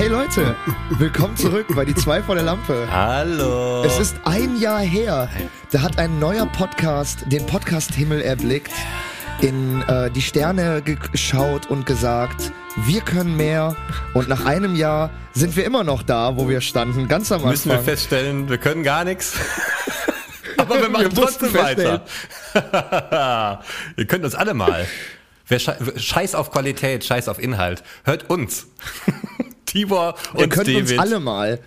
Hey Leute, willkommen zurück bei die zwei vor der Lampe. Hallo. Es ist ein Jahr her. Da hat ein neuer Podcast den Podcast-Himmel erblickt, in äh, die Sterne geschaut und gesagt, wir können mehr. Und nach einem Jahr sind wir immer noch da, wo wir standen, ganz am Anfang. Müssen wir feststellen, wir können gar nichts. Aber wir machen wir trotzdem weiter. Ihr könnt uns alle mal. Wer scheiß auf Qualität, scheiß auf Inhalt. Hört uns. Tibor und Ihr könnt David. uns alle mal.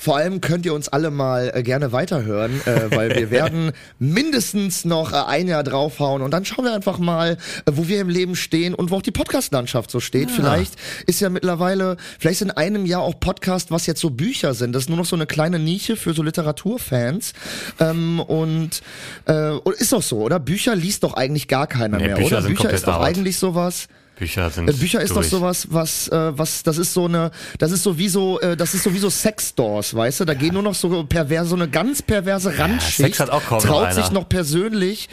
Vor allem könnt ihr uns alle mal äh, gerne weiterhören, äh, weil wir werden mindestens noch äh, ein Jahr draufhauen und dann schauen wir einfach mal, äh, wo wir im Leben stehen und wo auch die Podcast-Landschaft so steht. Ja. Vielleicht ist ja mittlerweile, vielleicht in einem Jahr auch Podcast, was jetzt so Bücher sind. Das ist nur noch so eine kleine Nische für so Literaturfans. Ähm, und, und ist doch so, oder? Bücher liest doch eigentlich gar keiner nee, mehr, Bücher oder? Bücher ist doch out. eigentlich sowas. Bücher sind Äh, Bücher ist durch. doch sowas, was, äh, was, das ist so eine, das ist sowieso, äh, das ist sowieso Sexstores, weißt du? Da gehen nur noch so perverse, so eine ganz perverse Randschicht. Sex hat auch kaum traut noch sich einer. noch persönlich,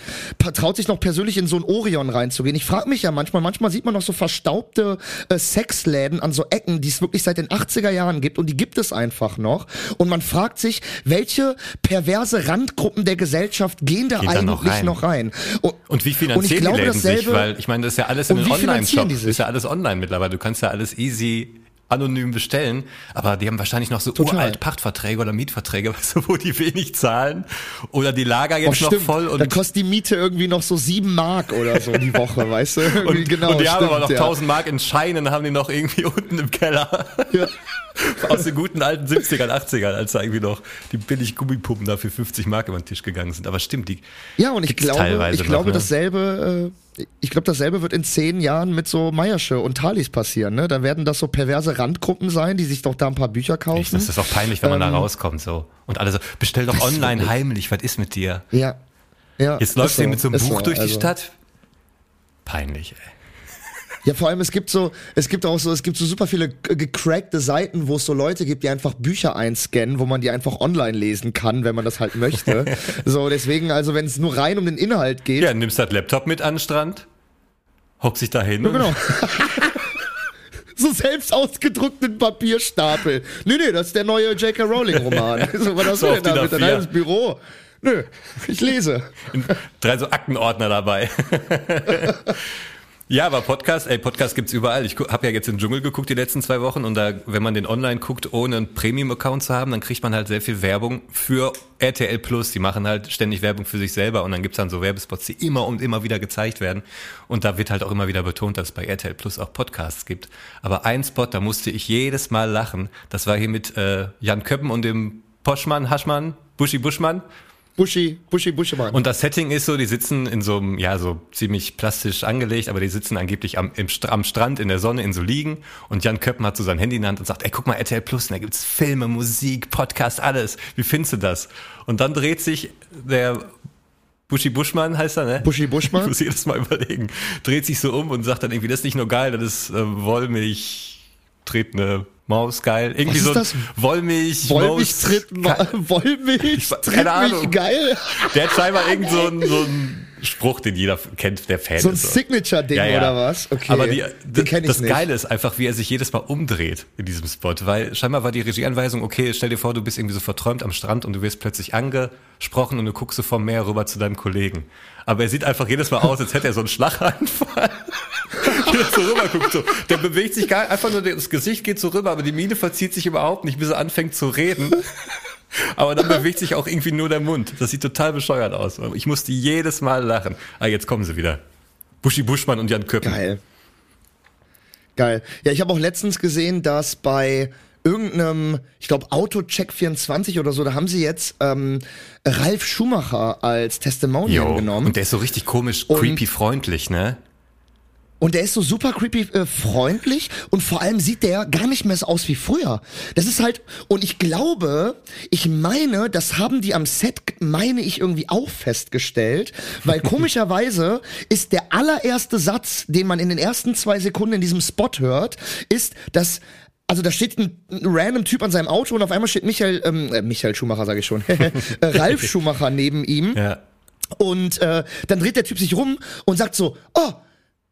traut sich noch persönlich in so ein Orion reinzugehen. Ich frage mich ja manchmal, manchmal sieht man noch so verstaubte äh, Sexläden an so Ecken, die es wirklich seit den 80er Jahren gibt und die gibt es einfach noch. Und man fragt sich, welche perverse Randgruppen der Gesellschaft gehen da Geht da noch eigentlich rein? noch rein? Und, Und wie finanzieren und ich glaube, die Läden sich? Weil ich meine, das ist ja alles in den wie sich? ist ja alles online mittlerweile. Du kannst ja alles easy anonym bestellen, aber die haben wahrscheinlich noch so Total. uralt Pachtverträge oder Mietverträge, weißt du, wo die wenig zahlen oder die Lager Oh, jetzt noch stimmt. voll und da kostet die Miete irgendwie noch so sieben Mark oder so die Woche, weißt du? Irgendwie und, genau, und die haben stimmt, aber noch ja. 1000 Mark in Scheinen, haben die noch irgendwie unten im Keller. Ja. Aus den guten alten 70ern, 80ern, als da irgendwie noch die billig Gummipuppen da für 50 Mark über den Tisch gegangen sind. Aber stimmt, die Ja, und ich glaube, ich glaube, noch, ne? dasselbe, äh, ich glaube, dasselbe wird in zehn Jahren mit so Meiersche und Thalis passieren, ne? Da werden das so perverse Randgruppen sein, die sich doch da ein paar Bücher kaufen. Echt, das ist doch peinlich, wenn man Ähm, da rauskommt so. Und alle so, bestell doch online wirklich- heimlich, was ist mit dir? ja. Ja. Jetzt läufst du mit so einem Buch durch die also. Stadt. Peinlich, ey. Ja, vor allem, es gibt so, es gibt auch so, es gibt so super viele gecrackte Seiten, wo es so Leute gibt, die einfach Bücher einscannen, wo man die einfach online lesen kann, wenn man das halt möchte. so, deswegen, also wenn es nur rein um den Inhalt geht, Ja, nimmst das Laptop mit an den Strand, hockst dich da hin. Ja, genau. so selbst ausgedruckten Papierstapel. Nee, nee, das ist der neue J.K. Rowling-Roman. So, was hast So du denn damit? Ein A4. halbes Büro. Nö, ich lese. Drei so Aktenordner dabei. Ja, aber Podcast, ey, Podcast gibt's überall. Ich habe ja jetzt den Dschungel geguckt die letzten zwei Wochen und da, wenn man den online guckt, ohne einen Premium-Account zu haben, dann kriegt man halt sehr viel Werbung für RTL Plus. Die machen halt ständig Werbung für sich selber und dann gibt's dann so Werbespots, die immer und immer wieder gezeigt werden. Und da wird halt auch immer wieder betont, dass es bei RTL Plus auch Podcasts gibt. Aber ein Spot, da musste ich jedes Mal lachen. Das war hier mit äh, Jan Köppen und dem Poschmann, Haschmann, Buschi Buschmann. Buschi, Buschi, Buschemann. Und das Setting ist so, die sitzen in so einem, ja, so ziemlich plastisch angelegt, aber die sitzen angeblich am, im, am Strand in der Sonne in so Liegen und Jan Köppen hat so sein Handy in der Hand und sagt, ey, guck mal, RTL Plus, und da gibt's Filme, Musik, Podcast, alles. Wie findest du das? Und dann dreht sich der Buschi Buschmann heißt er, ne? Buschi Buschmann? Ich muss jedes Mal überlegen. Dreht sich so um und sagt dann irgendwie, das ist nicht nur geil, das ist äh, Wollmilch, tretende Maus, geil. Irgendwie so ein das? Wollmilch, Wollmilch Maus, tritt, Wollmilch keine tritt mich Ahnung. geil. Der hat scheinbar irgend so einen, so einen Spruch, den jeder kennt, der Fan So ein ist. Signature-Ding Ja, ja. oder was? Okay. Aber die, das nicht. Geile ist einfach, wie er sich jedes Mal umdreht in diesem Spot, weil scheinbar war die Regieanweisung, okay, stell dir vor, du bist irgendwie so verträumt am Strand und du wirst plötzlich angesprochen und du guckst so vom Meer rüber zu deinem Kollegen. Aber er sieht einfach jedes Mal aus, als hätte er so einen Schlaganfall. Er so rüber guckt, so. Der bewegt sich gar, einfach nur das Gesicht geht so rüber, aber die Miene verzieht sich überhaupt nicht, bis er anfängt zu reden. Aber dann bewegt sich auch irgendwie nur der Mund. Das sieht total bescheuert aus. Ich musste jedes Mal lachen. Ah, jetzt kommen sie wieder. Buschi Buschmann und Jan Köppen. Geil. Geil. Ja, ich habe auch letztens gesehen, dass bei irgendeinem, ich glaube, Autocheck24 oder so, da haben sie jetzt ähm, Ralf Schumacher als Testimonial Jo. genommen. Und der ist so richtig komisch, Und- creepy freundlich, ne? Und der ist so super creepy äh, freundlich und vor allem sieht der gar nicht mehr so aus wie früher. Das ist halt, und ich glaube, ich meine, das haben die am Set, meine ich, irgendwie auch festgestellt, weil komischerweise ist der allererste Satz, den man in den ersten zwei Sekunden in diesem Spot hört, ist, dass also da steht ein, random Typ an seinem Auto und auf einmal steht Michael, ähm, äh, Michael Schumacher sage ich schon, äh, Ralf Schumacher neben ihm Ja. und äh, dann dreht der Typ sich rum und sagt so, oh,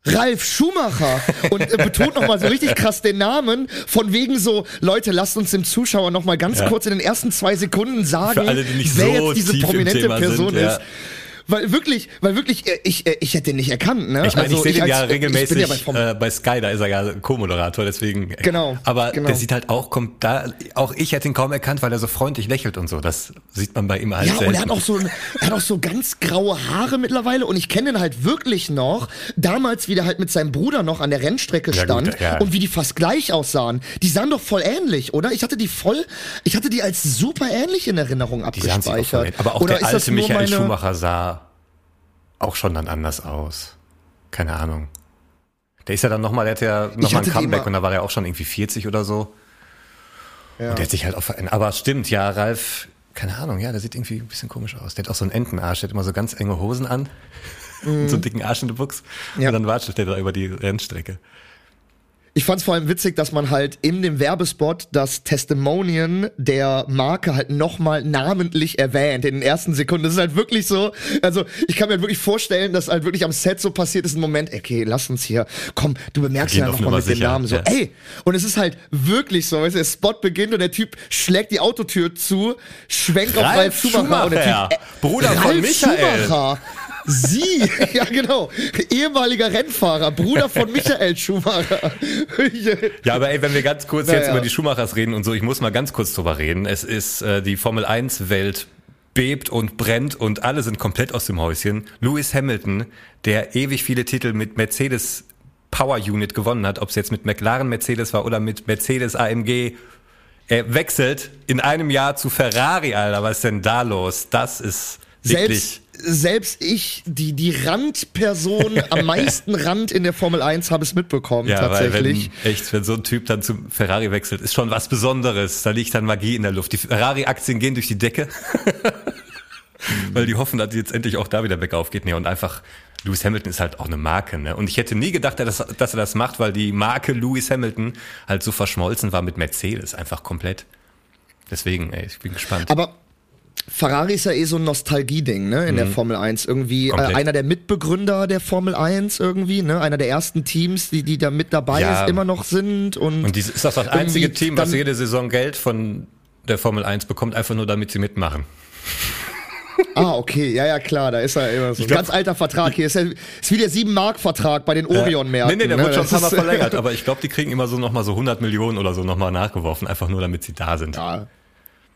Ralf Schumacher und äh, betont nochmal so richtig krass den Namen, von wegen so, Leute, lasst uns dem Zuschauer nochmal ganz Ja. kurz in den ersten zwei Sekunden sagen, alle, wer so jetzt diese prominente Thema sind, Person ja. Weil wirklich, weil wirklich, äh, ich, äh, ich hätte den nicht erkannt, ne? Ich meine, ich sehe den als- ja Ich bin regelmäßig ja bei äh, bei Sky, da ist er ja Co-Moderator, deswegen. Genau, Aber genau. der sieht halt auch, kommt da, auch ich hätte ihn kaum erkannt, weil er so freundlich lächelt und so. Das sieht man bei ihm halt Ja, selten. und er hat auch so, er hat auch so ganz graue Haare mittlerweile und ich kenne ihn halt wirklich noch, damals, wie der halt mit seinem Bruder noch an der Rennstrecke Ja, gut, stand ja. und wie die fast gleich aussahen. Die sahen doch voll ähnlich, oder? Ich hatte die voll, ich hatte die als super ähnlich in Erinnerung die sahen sich auch abgespeichert. voll. Aber auch oder der alte Michael meine- Schumacher sah auch schon dann anders aus. Keine Ahnung. Der ist ja dann nochmal, der hat ja nochmal ein Comeback und da war der auch schon irgendwie 40 oder so. Ja. Und der hat sich halt auch verändert. Aber stimmt, ja, Ralf, keine Ahnung, ja, der sieht irgendwie ein bisschen komisch aus. Der hat auch so einen Entenarsch, der hat immer so ganz enge Hosen an. Und so einen dicken Arsch in der Buchs. Mhm. Ja. Und dann watschelt der da über die Rennstrecke. Ich fand's vor allem witzig, dass man halt in dem Werbespot das Testimonial der Marke halt nochmal namentlich erwähnt in den ersten Sekunden. Das ist halt wirklich so, also ich kann mir halt wirklich vorstellen, dass halt wirklich am Set so passiert ist, ein Moment, okay, lass uns hier, komm, du bemerkst ja nochmal mit dem sicher, Namen so, ja. ey, und es ist halt wirklich so, weißt du, der Spot beginnt und der Typ schlägt die Autotür zu, schwenkt auf Ralf Ralf Schumacher, und der Schumacher, Typ, Bruder von Ralf Michael. Schumacher. Sie, ja genau, ehemaliger Rennfahrer, Bruder von Michael Schumacher. Ja, aber ey, wenn wir ganz kurz Naja. jetzt über die Schumachers reden und so, ich muss mal ganz kurz drüber reden. Es ist äh, die Formel 1 Welt bebt und brennt und alle sind komplett aus dem Häuschen. Lewis Hamilton, der ewig viele Titel mit Mercedes Power Unit gewonnen hat, ob es jetzt mit McLaren Mercedes war oder mit Mercedes AMG, er wechselt in einem Jahr zu Ferrari, Alter. Was ist denn da los? Das ist wirklich. Selbst, ich, die, die Randperson am meisten Rand in der Formel 1, habe es mitbekommen, Ja, weil tatsächlich. wenn, echt, wenn so ein Typ dann zum Ferrari wechselt, ist schon was Besonderes. Da liegt dann Magie in der Luft. Die Ferrari-Aktien gehen durch die Decke, weil die hoffen, dass jetzt endlich auch da wieder bergauf geht. Nee, und einfach, Lewis Hamilton ist halt auch eine Marke. Ne? Und ich hätte nie gedacht, dass, dass er das macht, weil die Marke Lewis Hamilton halt so verschmolzen war mit Mercedes. Einfach komplett. Deswegen, ey, ich bin gespannt. Aber Ferrari ist ja eh so ein Nostalgie-Ding, ne, in der Formel 1. Irgendwie äh, Mhm. Einer der Mitbegründer der Formel 1 irgendwie, ne? Einer der ersten Teams, die, die da mit dabei Ja. ist, immer noch sind. Und, Und dies ist das das einzige Team, was jede Saison Geld von der Formel 1 bekommt, einfach nur damit sie mitmachen. Ah, okay, ja, ja, klar, da ist er immer so. Ein glaub- ganz alter Vertrag hier. Ist, ja, ist wie der 7-Mark-Vertrag bei den Orion-Märkten. Nee, nee, der ne? wird schon ein paar Mal verlängert, aber ich glaube, die kriegen immer so nochmal so 100 Millionen oder so nochmal nachgeworfen, einfach nur damit sie da sind. Ja.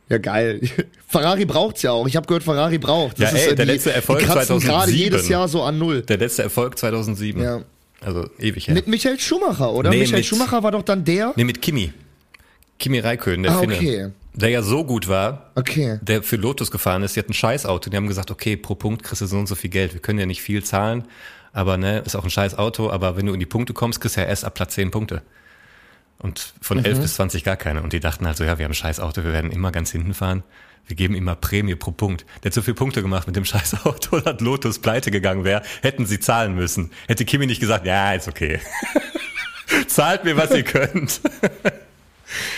Ja, geil. Ferrari braucht's ja auch. Ich habe gehört, Ferrari braucht. Ja, ey, äh, der die, letzte Erfolg die kratzen gerade 2007. jedes Jahr so an Null. Der letzte Erfolg 2007. Ja. Also ewig her. Mit Michael Schumacher, oder? Nee, Michael mit- Schumacher war doch dann der? nee, mit Kimi. Kimi Räikkönen, der Ah, Finne. okay. Der ja so gut war, Okay. der für Lotus gefahren ist, die hat ein Scheißauto. Die haben gesagt, okay, pro Punkt kriegst du so und so viel Geld. Wir können ja nicht viel zahlen, aber ne, ist auch ein scheiß Auto, aber wenn du in die Punkte kommst, kriegst du ja erst ab Platz 10 Punkte. Und von Mhm. 11 bis 20 gar keine. Und die dachten halt so, ja, wir haben ein scheiß Auto, wir werden immer ganz hinten fahren. Wir geben immer Prämie pro Punkt. Der hat so viele Punkte gemacht mit dem scheiß Auto, dass Lotus pleite gegangen wäre, hätten sie zahlen müssen. Hätte Kimi nicht gesagt, ja, ist okay. Zahlt mir, was ihr könnt.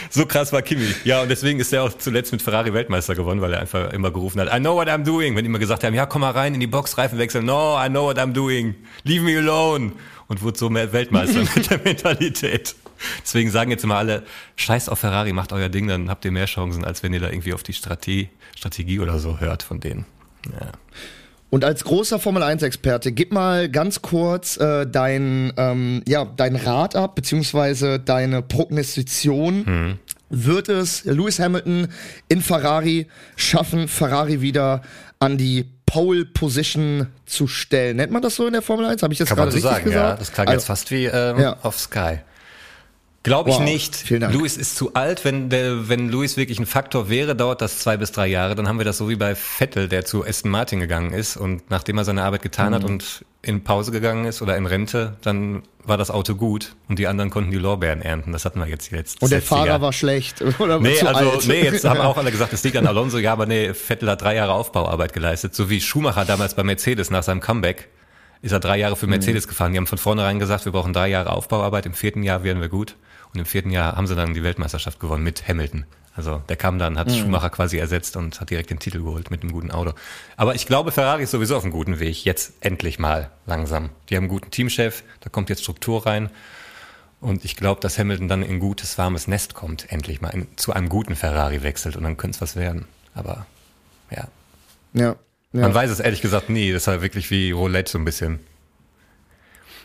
So krass war Kimi. Ja, und deswegen ist er auch zuletzt mit Ferrari Weltmeister geworden, weil er einfach immer gerufen hat, I know what I'm doing. Wenn die immer gesagt haben, ja, komm mal rein in die Box, Reifen wechseln. No, I know what I'm doing. Leave me alone. Und wurde so mehr Weltmeister mit der Mentalität. Deswegen sagen jetzt immer alle, scheiß auf Ferrari, macht euer Ding, dann habt ihr mehr Chancen, als wenn ihr da irgendwie auf die Strategie, Strategie oder so hört von denen. Ja. Und als großer Formel 1-Experte, gib mal ganz kurz äh, dein, ähm, ja, dein Rat ab, beziehungsweise deine Prognostition. Hm. Wird es Lewis Hamilton in Ferrari schaffen, Ferrari wieder an die Pole Position zu stellen? Nennt man das so in der Formel 1? Habe ich das Kann gerade so richtig sagen, ja. gesagt? Das klang Also, jetzt fast wie ähm, Ja. auf Sky. Glaube ich Wow, nicht. Louis ist zu alt. Wenn, der, wenn Louis wirklich ein Faktor wäre, dauert das zwei bis drei Jahre. Dann haben wir das so wie bei Vettel, der zu Aston Martin gegangen ist und nachdem er seine Arbeit getan Mhm. hat und in Pause gegangen ist oder in Rente, dann war das Auto gut und die anderen konnten die Lorbeeren ernten. Das hatten wir jetzt letzten Und der 60er. Fahrer war schlecht oder Nee, zu also, alt. nee, jetzt haben auch alle gesagt, es liegt an Alonso. Ja, aber nee, Vettel hat drei Jahre Aufbauarbeit geleistet. So wie Schumacher damals bei Mercedes nach seinem Comeback ist er drei Jahre für Mercedes gefahren. Die haben von vornherein gesagt, wir brauchen drei Jahre Aufbauarbeit. Im vierten Jahr werden wir gut. Und im vierten Jahr haben sie dann die Weltmeisterschaft gewonnen mit Hamilton Also der kam dann, hat Mhm. Schumacher quasi ersetzt und hat direkt den Titel geholt mit einem guten Auto. Aber ich glaube, Ferrari ist sowieso auf einem guten Weg. Jetzt endlich mal langsam. Die haben einen guten Teamchef, da kommt jetzt Struktur rein. Und ich glaube, dass Hamilton dann in ein gutes, warmes Nest kommt, endlich mal in, zu einem guten Ferrari wechselt und dann könnte es was werden. Aber ja, Ja. ja. man weiß es ehrlich gesagt nie. Das ist halt wirklich wie Roulette so ein bisschen.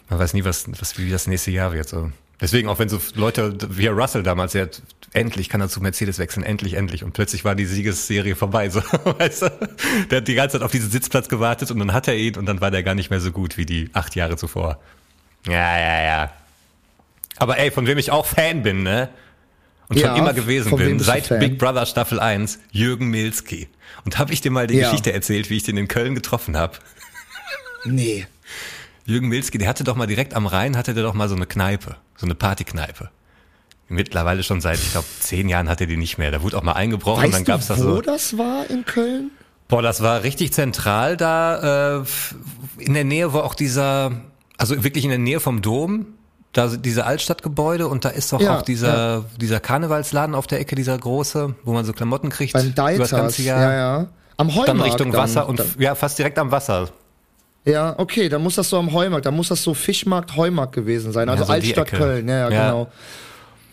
Man weiß nie, was, was wie das nächste Jahr wird. So. Deswegen, auch wenn so Leute wie Russell damals, der hat, endlich kann er zu Mercedes wechseln, endlich, endlich. Und plötzlich war die Siegesserie vorbei. So, weißt du? Der hat die ganze Zeit auf diesen Sitzplatz gewartet und dann hat er ihn und dann war der gar nicht mehr so gut wie die acht Jahre zuvor. Ja, ja, ja. Aber ey, von wem ich auch Fan bin, ne? Und schon Ja, immer gewesen bin, seit? Big Brother Staffel 1, Jürgen Milski. Und habe ich dir mal die Ja. Geschichte erzählt, wie ich den in Köln getroffen habe? Nee. Jürgen Milski, der hatte doch mal direkt am Rhein, hatte der doch mal so eine Kneipe, so eine Partykneipe. Mittlerweile schon seit, ich glaube, zehn Jahren hat er die nicht mehr. Da wurde auch mal eingebrochen und dann Weißt du, gab's da wo so. das war in Köln? Boah, das war richtig zentral da, äh, in der Nähe, wo auch dieser, also wirklich in der Nähe vom Dom, da sind diese Altstadtgebäude und da ist doch Ja, auch dieser, dieser Karnevalsladen auf der Ecke, dieser große, wo man so Klamotten kriegt Beim über das ganze Jahr. Ja, ja. Am Heumarkt. Dann Richtung dann. Wasser und Dann, ja, fast direkt am Wasser. Ja, okay, dann muss das so am Heumarkt, dann muss das so Fischmarkt, Heumarkt gewesen sein. Also Ja, so Altstadt. Köln, ja, ja, Ja. genau.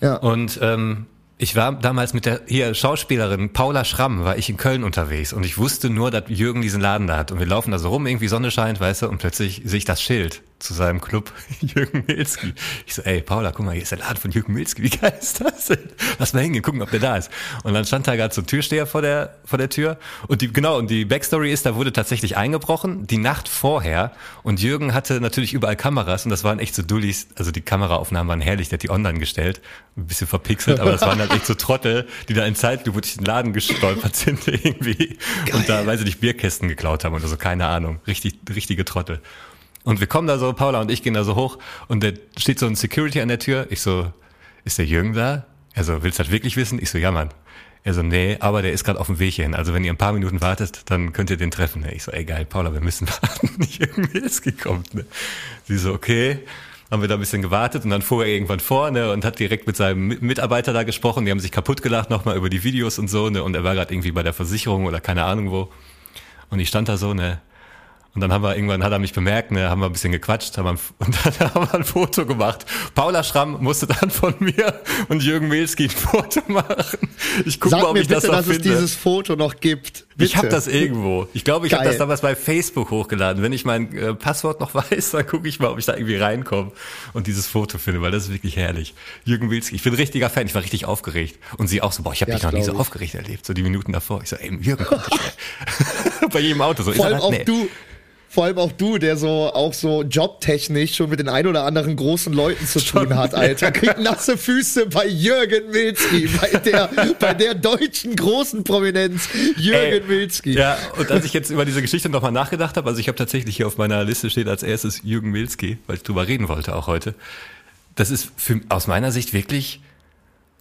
Ja. Und ähm, ich war damals mit der hier Schauspielerin Paula Schramm, war ich in Köln unterwegs und ich wusste nur, dass Jürgen diesen Laden da hat. Und wir laufen da so rum, irgendwie Sonne scheint, weißt du, und plötzlich sehe ich das Schild zu seinem Club, Jürgen Milski. Ich so, ey Paula, guck mal, hier ist der Laden von Jürgen Milski, wie geil ist das denn? Lass mal hingehen, gucken, ob der da ist. Und dann stand da gerade so ein Türsteher vor der, vor der Tür. Und die, genau, und die Backstory ist, da wurde tatsächlich eingebrochen, die Nacht vorher. Und Jürgen hatte natürlich überall Kameras und das waren echt so Dullis. Also die Kameraaufnahmen waren herrlich, der hat die online gestellt. Ein bisschen verpixelt, aber das waren halt echt so Trottel, die da in Zeitlupe durch den Laden gestolpert sind irgendwie. Und da, weil sie nicht Bierkästen geklaut haben oder so, keine Ahnung. Richtig, richtige Trottel. Und wir kommen da so, Paula und ich gehen da so hoch und da steht so ein Security an der Tür. Ich so, ist der Jürgen da? Er so, willst du das wirklich wissen? Ich so, ja Mann. Er so, nee, aber der ist gerade auf dem Weg hierhin. Also wenn ihr ein paar Minuten wartet, dann könnt ihr den treffen. Ich so, ey geil, Paula, wir müssen warten. Jürgen Milski kommt. Ne? Sie so, okay. Haben wir da ein bisschen gewartet und dann fuhr er irgendwann vor ne, und hat direkt mit seinem Mi- Mitarbeiter da gesprochen. Die haben sich kaputt gelacht nochmal über die Videos und so. Ne, und er war gerade irgendwie bei der Versicherung oder keine Ahnung wo. Und ich stand da so, ne, und dann haben wir irgendwann hat er mich bemerkt, ne, haben wir ein bisschen gequatscht, haben wir, und dann haben wir ein Foto gemacht. Paula Schramm musste dann von mir und Jürgen Milski ein Foto machen. Ich gucke mal, ob mir ich bitte, das noch dass es finde. dieses Foto noch gibt. Bitte. ich habe das irgendwo. Ich glaube, ich habe das damals bei Facebook hochgeladen. Wenn ich mein äh, Passwort noch weiß, dann gucke ich mal, ob ich da irgendwie reinkomme und dieses Foto finde, weil das ist wirklich herrlich. Jürgen Wilski, ich bin ein richtiger Fan, ich war richtig aufgeregt. Und sie auch so, boah, ich habe Ja, dich noch nie so ich. aufgeregt erlebt, so die Minuten davor. Ich so, ey, Jürgen, bei jedem Auto so. Vor allem auch? Nee. du. Vor allem auch du, der so auch so jobtechnisch schon mit den ein oder anderen großen Leuten zu tun hat, Alter. Kriegt nasse Füße bei Jürgen Milzki, bei der, bei der deutschen großen Prominenz Jürgen Ey, Milzki. Ja, und als ich jetzt über diese Geschichte nochmal nachgedacht habe, also ich habe tatsächlich hier auf meiner Liste steht als erstes Jürgen Milski, weil ich drüber reden wollte auch heute. Das ist für, aus meiner Sicht wirklich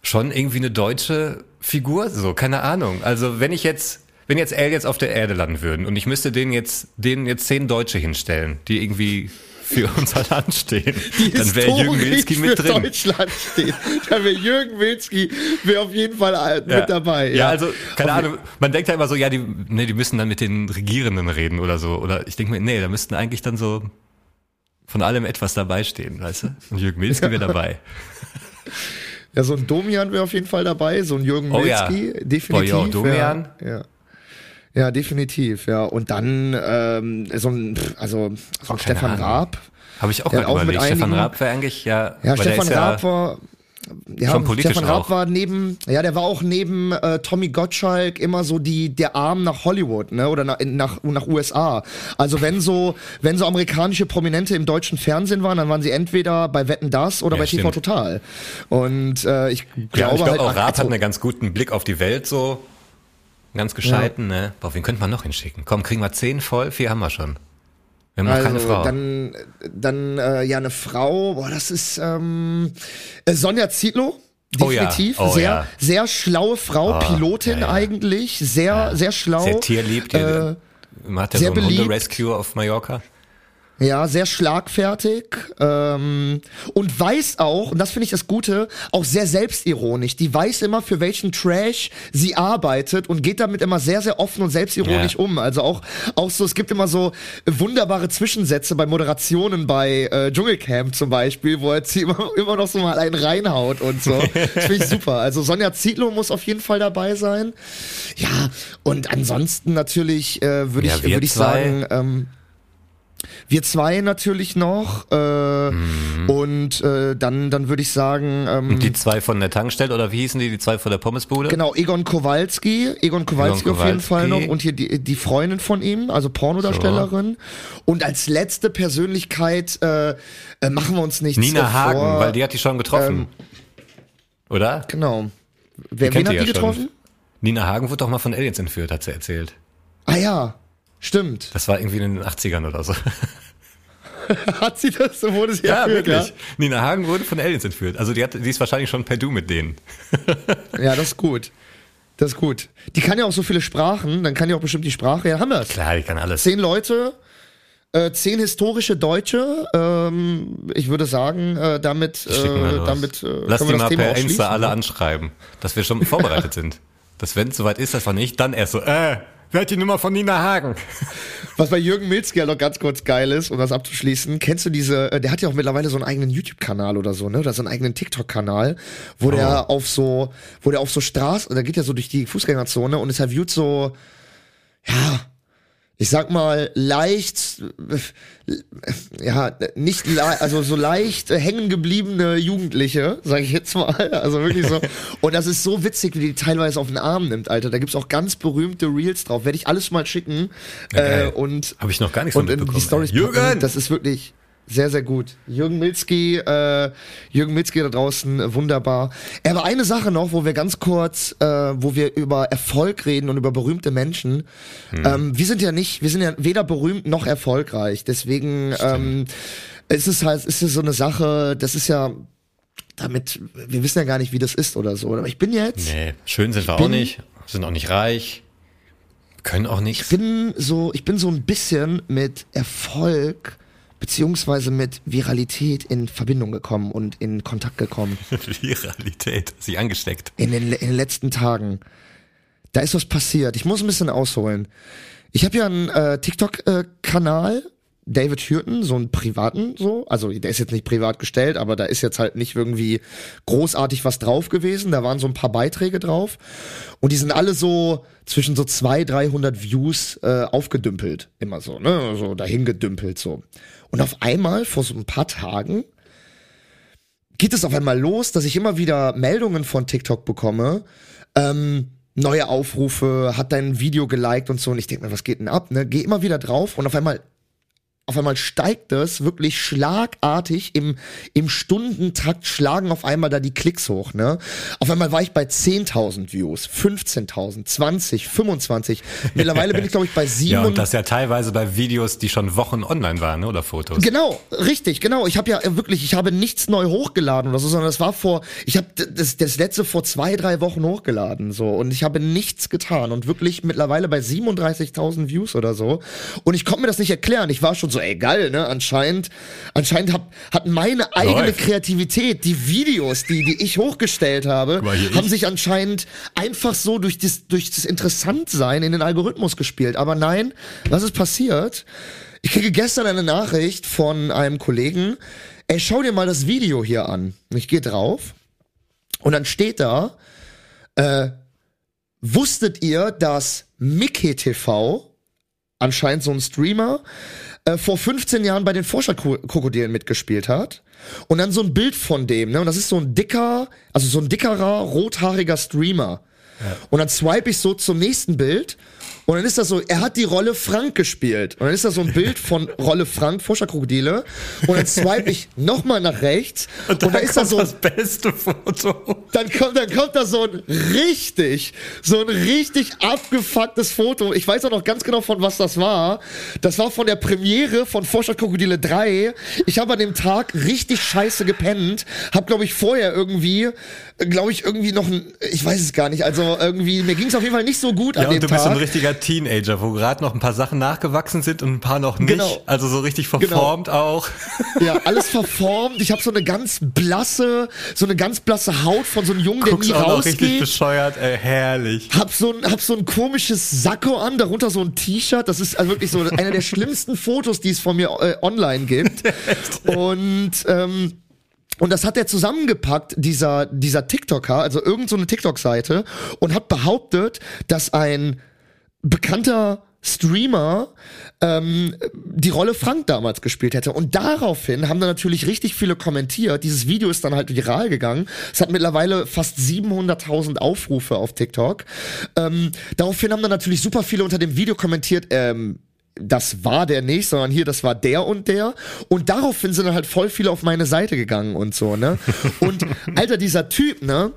schon irgendwie eine deutsche Figur, so, keine Ahnung. Also wenn ich jetzt, wenn jetzt Aliens auf der Erde landen würden und ich müsste denen jetzt, denen jetzt zehn Deutsche hinstellen, die irgendwie für unser Land stehen, Die dann wäre Jürgen Milski mit für drin. Deutschland steht. Dann wäre Jürgen Milzki wäre auf jeden Fall äh, mit dabei. Ja, also, keine Ahnung, man denkt ja immer so, ja, die, nee, die müssen dann mit den Regierenden reden oder so. Oder ich denke mir, nee, da müssten eigentlich dann so von allem etwas dabei stehen, weißt du? Und Jürgen Milski wäre dabei. Ja, so ein Domian wäre auf jeden Fall dabei, so ein Jürgen Oh ja. Definitiv. Oh ja, Domian. Ja, ja. definitiv, ja. Und dann ähm, so ein, also so keine Stefan. Raab. Habe ich auch Der auch mit überlegt. Stefan einigen- Raab wäre eigentlich, ja, Ja, Stefan ist ja, Raab war. Ja, schon politisch Stefan Raab auch. war neben, ja, der war auch neben äh, Tommy Gottschalk immer so die der Arm nach Hollywood, ne, oder nach, nach nach USA. Also wenn so wenn so amerikanische Prominente im deutschen Fernsehen waren, dann waren sie entweder bei Wetten das oder Ja, bei TV stimmt. Total. Und äh, ich glaube ja, ich glaube halt auch Raab also- hat einen ganz guten Blick auf die Welt, so. Einen Ganz gescheiten, ne? Boah, wen könnte man noch hinschicken? Komm, kriegen wir zehn voll, vier haben wir schon. Wir haben noch also, keine Frau. Dann, dann äh, ja eine Frau, boah, das ist ähm, äh, Sonja Zietlow. Oh ja, Definitiv, oh sehr, ja. sehr schlaue Frau, Ah, Pilotin ja, ja. eigentlich, sehr, sehr schlau. Sehr tierlieb. Die, Äh, hat ja sehr so einen. Hunde-Rescue auf Mallorca. Ja, sehr schlagfertig ähm, und weiß auch, und das finde ich das Gute, auch sehr selbstironisch. Die weiß immer, für welchen Trash sie arbeitet und geht damit immer sehr, sehr offen und selbstironisch Ja. um. Also auch, auch so, es gibt immer so wunderbare Zwischensätze bei Moderationen bei äh, Dschungelcamp zum Beispiel, wo er sie immer, immer noch so mal einen reinhaut und so. Das finde ich super. Also Sonja Zietlow muss auf jeden Fall dabei sein. Ja, und ansonsten natürlich äh, würde Ja, ich, wir würde ich sagen, ähm, wir zwei natürlich noch äh, und äh, dann dann würde ich sagen ähm, Die zwei von der Tankstelle oder wie hießen die? Die zwei von der Pommesbude? genau Egon Kowalski Egon Kowalski Egon auf jeden Kowalski. Fall noch und hier die die Freundin von ihm also Pornodarstellerin und als letzte Persönlichkeit äh, äh, machen wir uns nichts Nina äh, Hagen, vor. weil die hat die schon getroffen. Oder? genau wer kennt wen ihr hat die ja schon. getroffen Nina Hagen wurde doch mal von Aliens entführt, hat sie erzählt. ah ja stimmt Das war irgendwie in den 80ern oder so. hat sie das so wurde sie Ja, erführt, wirklich. Nina Hagen wurde von Aliens entführt. Also die, hat, die ist wahrscheinlich schon per Du mit denen. ja das ist gut das ist gut die kann ja auch so viele Sprachen dann kann die auch bestimmt die Sprache ja haben wir es Klar, die kann alles. zehn Leute, äh, zehn historische Deutsche. Ähm, ich würde sagen, äh, damit, äh, damit äh, Lass die das mal Thema per. Insta alle ne? anschreiben, dass wir schon vorbereitet sind. Dass wenn es soweit ist, das war nicht, dann erst so, äh, wer hat die Nummer von Nina Hagen? Was bei Jürgen Milzki ja noch ganz kurz geil ist, um das abzuschließen, kennst du diese, äh, der hat ja auch mittlerweile so einen eigenen YouTube-Kanal oder so, ne? Oder so einen eigenen TikTok-Kanal, wo Oh. der auf so, wo der auf so Straßen, da geht er so durch die Fußgängerzone und es interviewt so, ja, ich sag mal, leicht, ja, nicht, le- also so leicht hängen gebliebene Jugendliche, sag ich jetzt mal, also wirklich so. Und das ist so witzig, wie die teilweise auf den Arm nimmt, Alter. Da gibt's auch ganz berühmte Reels drauf. Werde ich alles mal schicken. Geil. äh, und Habe ich noch gar nicht von und in die. Stories. Jürgen! Das ist wirklich sehr, sehr gut. Jürgen Milzki, äh, Jürgen Milzki da draußen, wunderbar. Aber eine Sache noch, wo wir ganz kurz, äh, wo wir über Erfolg reden und über berühmte Menschen. Hm. Ähm, wir sind ja nicht, wir sind ja weder berühmt noch erfolgreich. Deswegen ähm, es ist halt, es ist so eine Sache, das ist ja damit, wir wissen ja gar nicht, wie das ist oder so. Aber ich bin jetzt, Nee, schön sind wir auch bin- nicht, sind auch nicht reich, können auch nichts. bin so, ich bin so ein bisschen mit Erfolg beziehungsweise mit Viralität in Verbindung gekommen und in Kontakt gekommen Viralität, sie angesteckt. in den, in den letzten Tagen. Da ist was passiert. Ich muss ein bisschen ausholen. Ich habe ja einen äh, TikTok-Kanal, David Hürten, so einen privaten, so. Also der ist jetzt nicht privat gestellt, aber da ist jetzt halt nicht irgendwie großartig was drauf gewesen. Da waren so ein paar Beiträge drauf. Und die sind alle so zwischen so 200, 300 Views äh, aufgedümpelt. Immer so, ne? So dahin gedümpelt, so. Und auf einmal, vor so ein paar Tagen, geht es auf einmal los, dass ich immer wieder Meldungen von TikTok bekomme, ähm, neue Aufrufe, hat dein Video geliked und so. Und ich denke mir, was geht denn ab? Ne? Geh immer wieder drauf und auf einmal auf einmal steigt es wirklich schlagartig im, im Stundentakt schlagen auf einmal da die Klicks hoch, ne? Auf einmal war ich bei 10.000 Views, 15.000, 20, 25. Mittlerweile bin ich glaube ich bei 7 Ja, und das ja teilweise bei Videos, die schon Wochen online waren, ne? oder Fotos. Genau, richtig, genau. Ich habe ja äh, wirklich, ich habe nichts neu hochgeladen oder so, sondern das war vor, ich habe das, das letzte vor zwei, drei Wochen hochgeladen so und ich habe nichts getan und wirklich mittlerweile bei 37.000 Views oder so und ich konnte mir das nicht erklären. Ich war schon so, ey geil, ne? Anscheinend, anscheinend hab, hat meine eigene Läuft. Kreativität, die Videos, die die ich hochgestellt habe, mal, haben ich. sich anscheinend einfach so durch das durch das Interessantsein in den Algorithmus gespielt. Aber nein, was ist passiert? Ich kriege gestern eine Nachricht von einem Kollegen, ey, schau dir mal das Video hier an. Und ich gehe drauf und dann steht da, äh, wusstet ihr, dass Mickey TV, anscheinend so ein Streamer, äh, vor 15 Jahren bei den Forscherkrokodilen mitgespielt hat? Und dann so ein Bild von dem, ne? Und das ist so ein dicker, also so ein dickerer, rothaariger Streamer. Und dann swipe ich so zum nächsten Bild und dann ist das so, er hat die Rolle Frank gespielt. Und dann ist da so ein Bild von Rolle Frank, Forscherkrokodile. Und dann swipe ich nochmal nach rechts und, da ist da kommt so, das beste Foto. dann kommt, dann kommt da so ein richtig, so ein richtig abgefucktes Foto. Ich weiß auch noch ganz genau, von was das war. Das war von der Premiere von Forscherkrokodile 3. Ich habe an dem Tag richtig scheiße gepennt. Hab, glaube ich, vorher irgendwie, glaube ich, irgendwie noch ein, ich weiß es gar nicht. Also, irgendwie, mir ging es auf jeden Fall nicht so gut Ja, an und dem Tag. Richtiger Teenager, wo gerade noch ein paar Sachen nachgewachsen sind und ein paar noch nicht. Genau. Also so richtig verformt auch. Ja, alles verformt. Ich habe so eine ganz blasse, so eine ganz blasse Haut von so einem Jungen, der Guckst nie auch noch richtig rausgeht. bescheuert, ey, herrlich. Hab so, ein, hab so ein komisches Sakko an, darunter so ein T-Shirt. Das ist also wirklich so einer der schlimmsten Fotos, die es von mir äh, online gibt. Und ähm, und das hat er zusammengepackt, dieser, dieser TikToker, also irgend so eine TikTok-Seite, und hat behauptet, dass ein bekannter Streamer ähm, die Rolle Frank damals gespielt hätte. Und daraufhin haben dann natürlich richtig viele kommentiert. Dieses Video ist dann halt viral gegangen. Es hat mittlerweile fast 700.000 Aufrufe auf TikTok. Ähm, daraufhin haben dann natürlich super viele unter dem Video kommentiert, ähm, das war der nicht, sondern hier, das war der und der. Und daraufhin sind dann halt voll viele auf meine Seite gegangen und so, ne? Und Alter, dieser Typ, ne?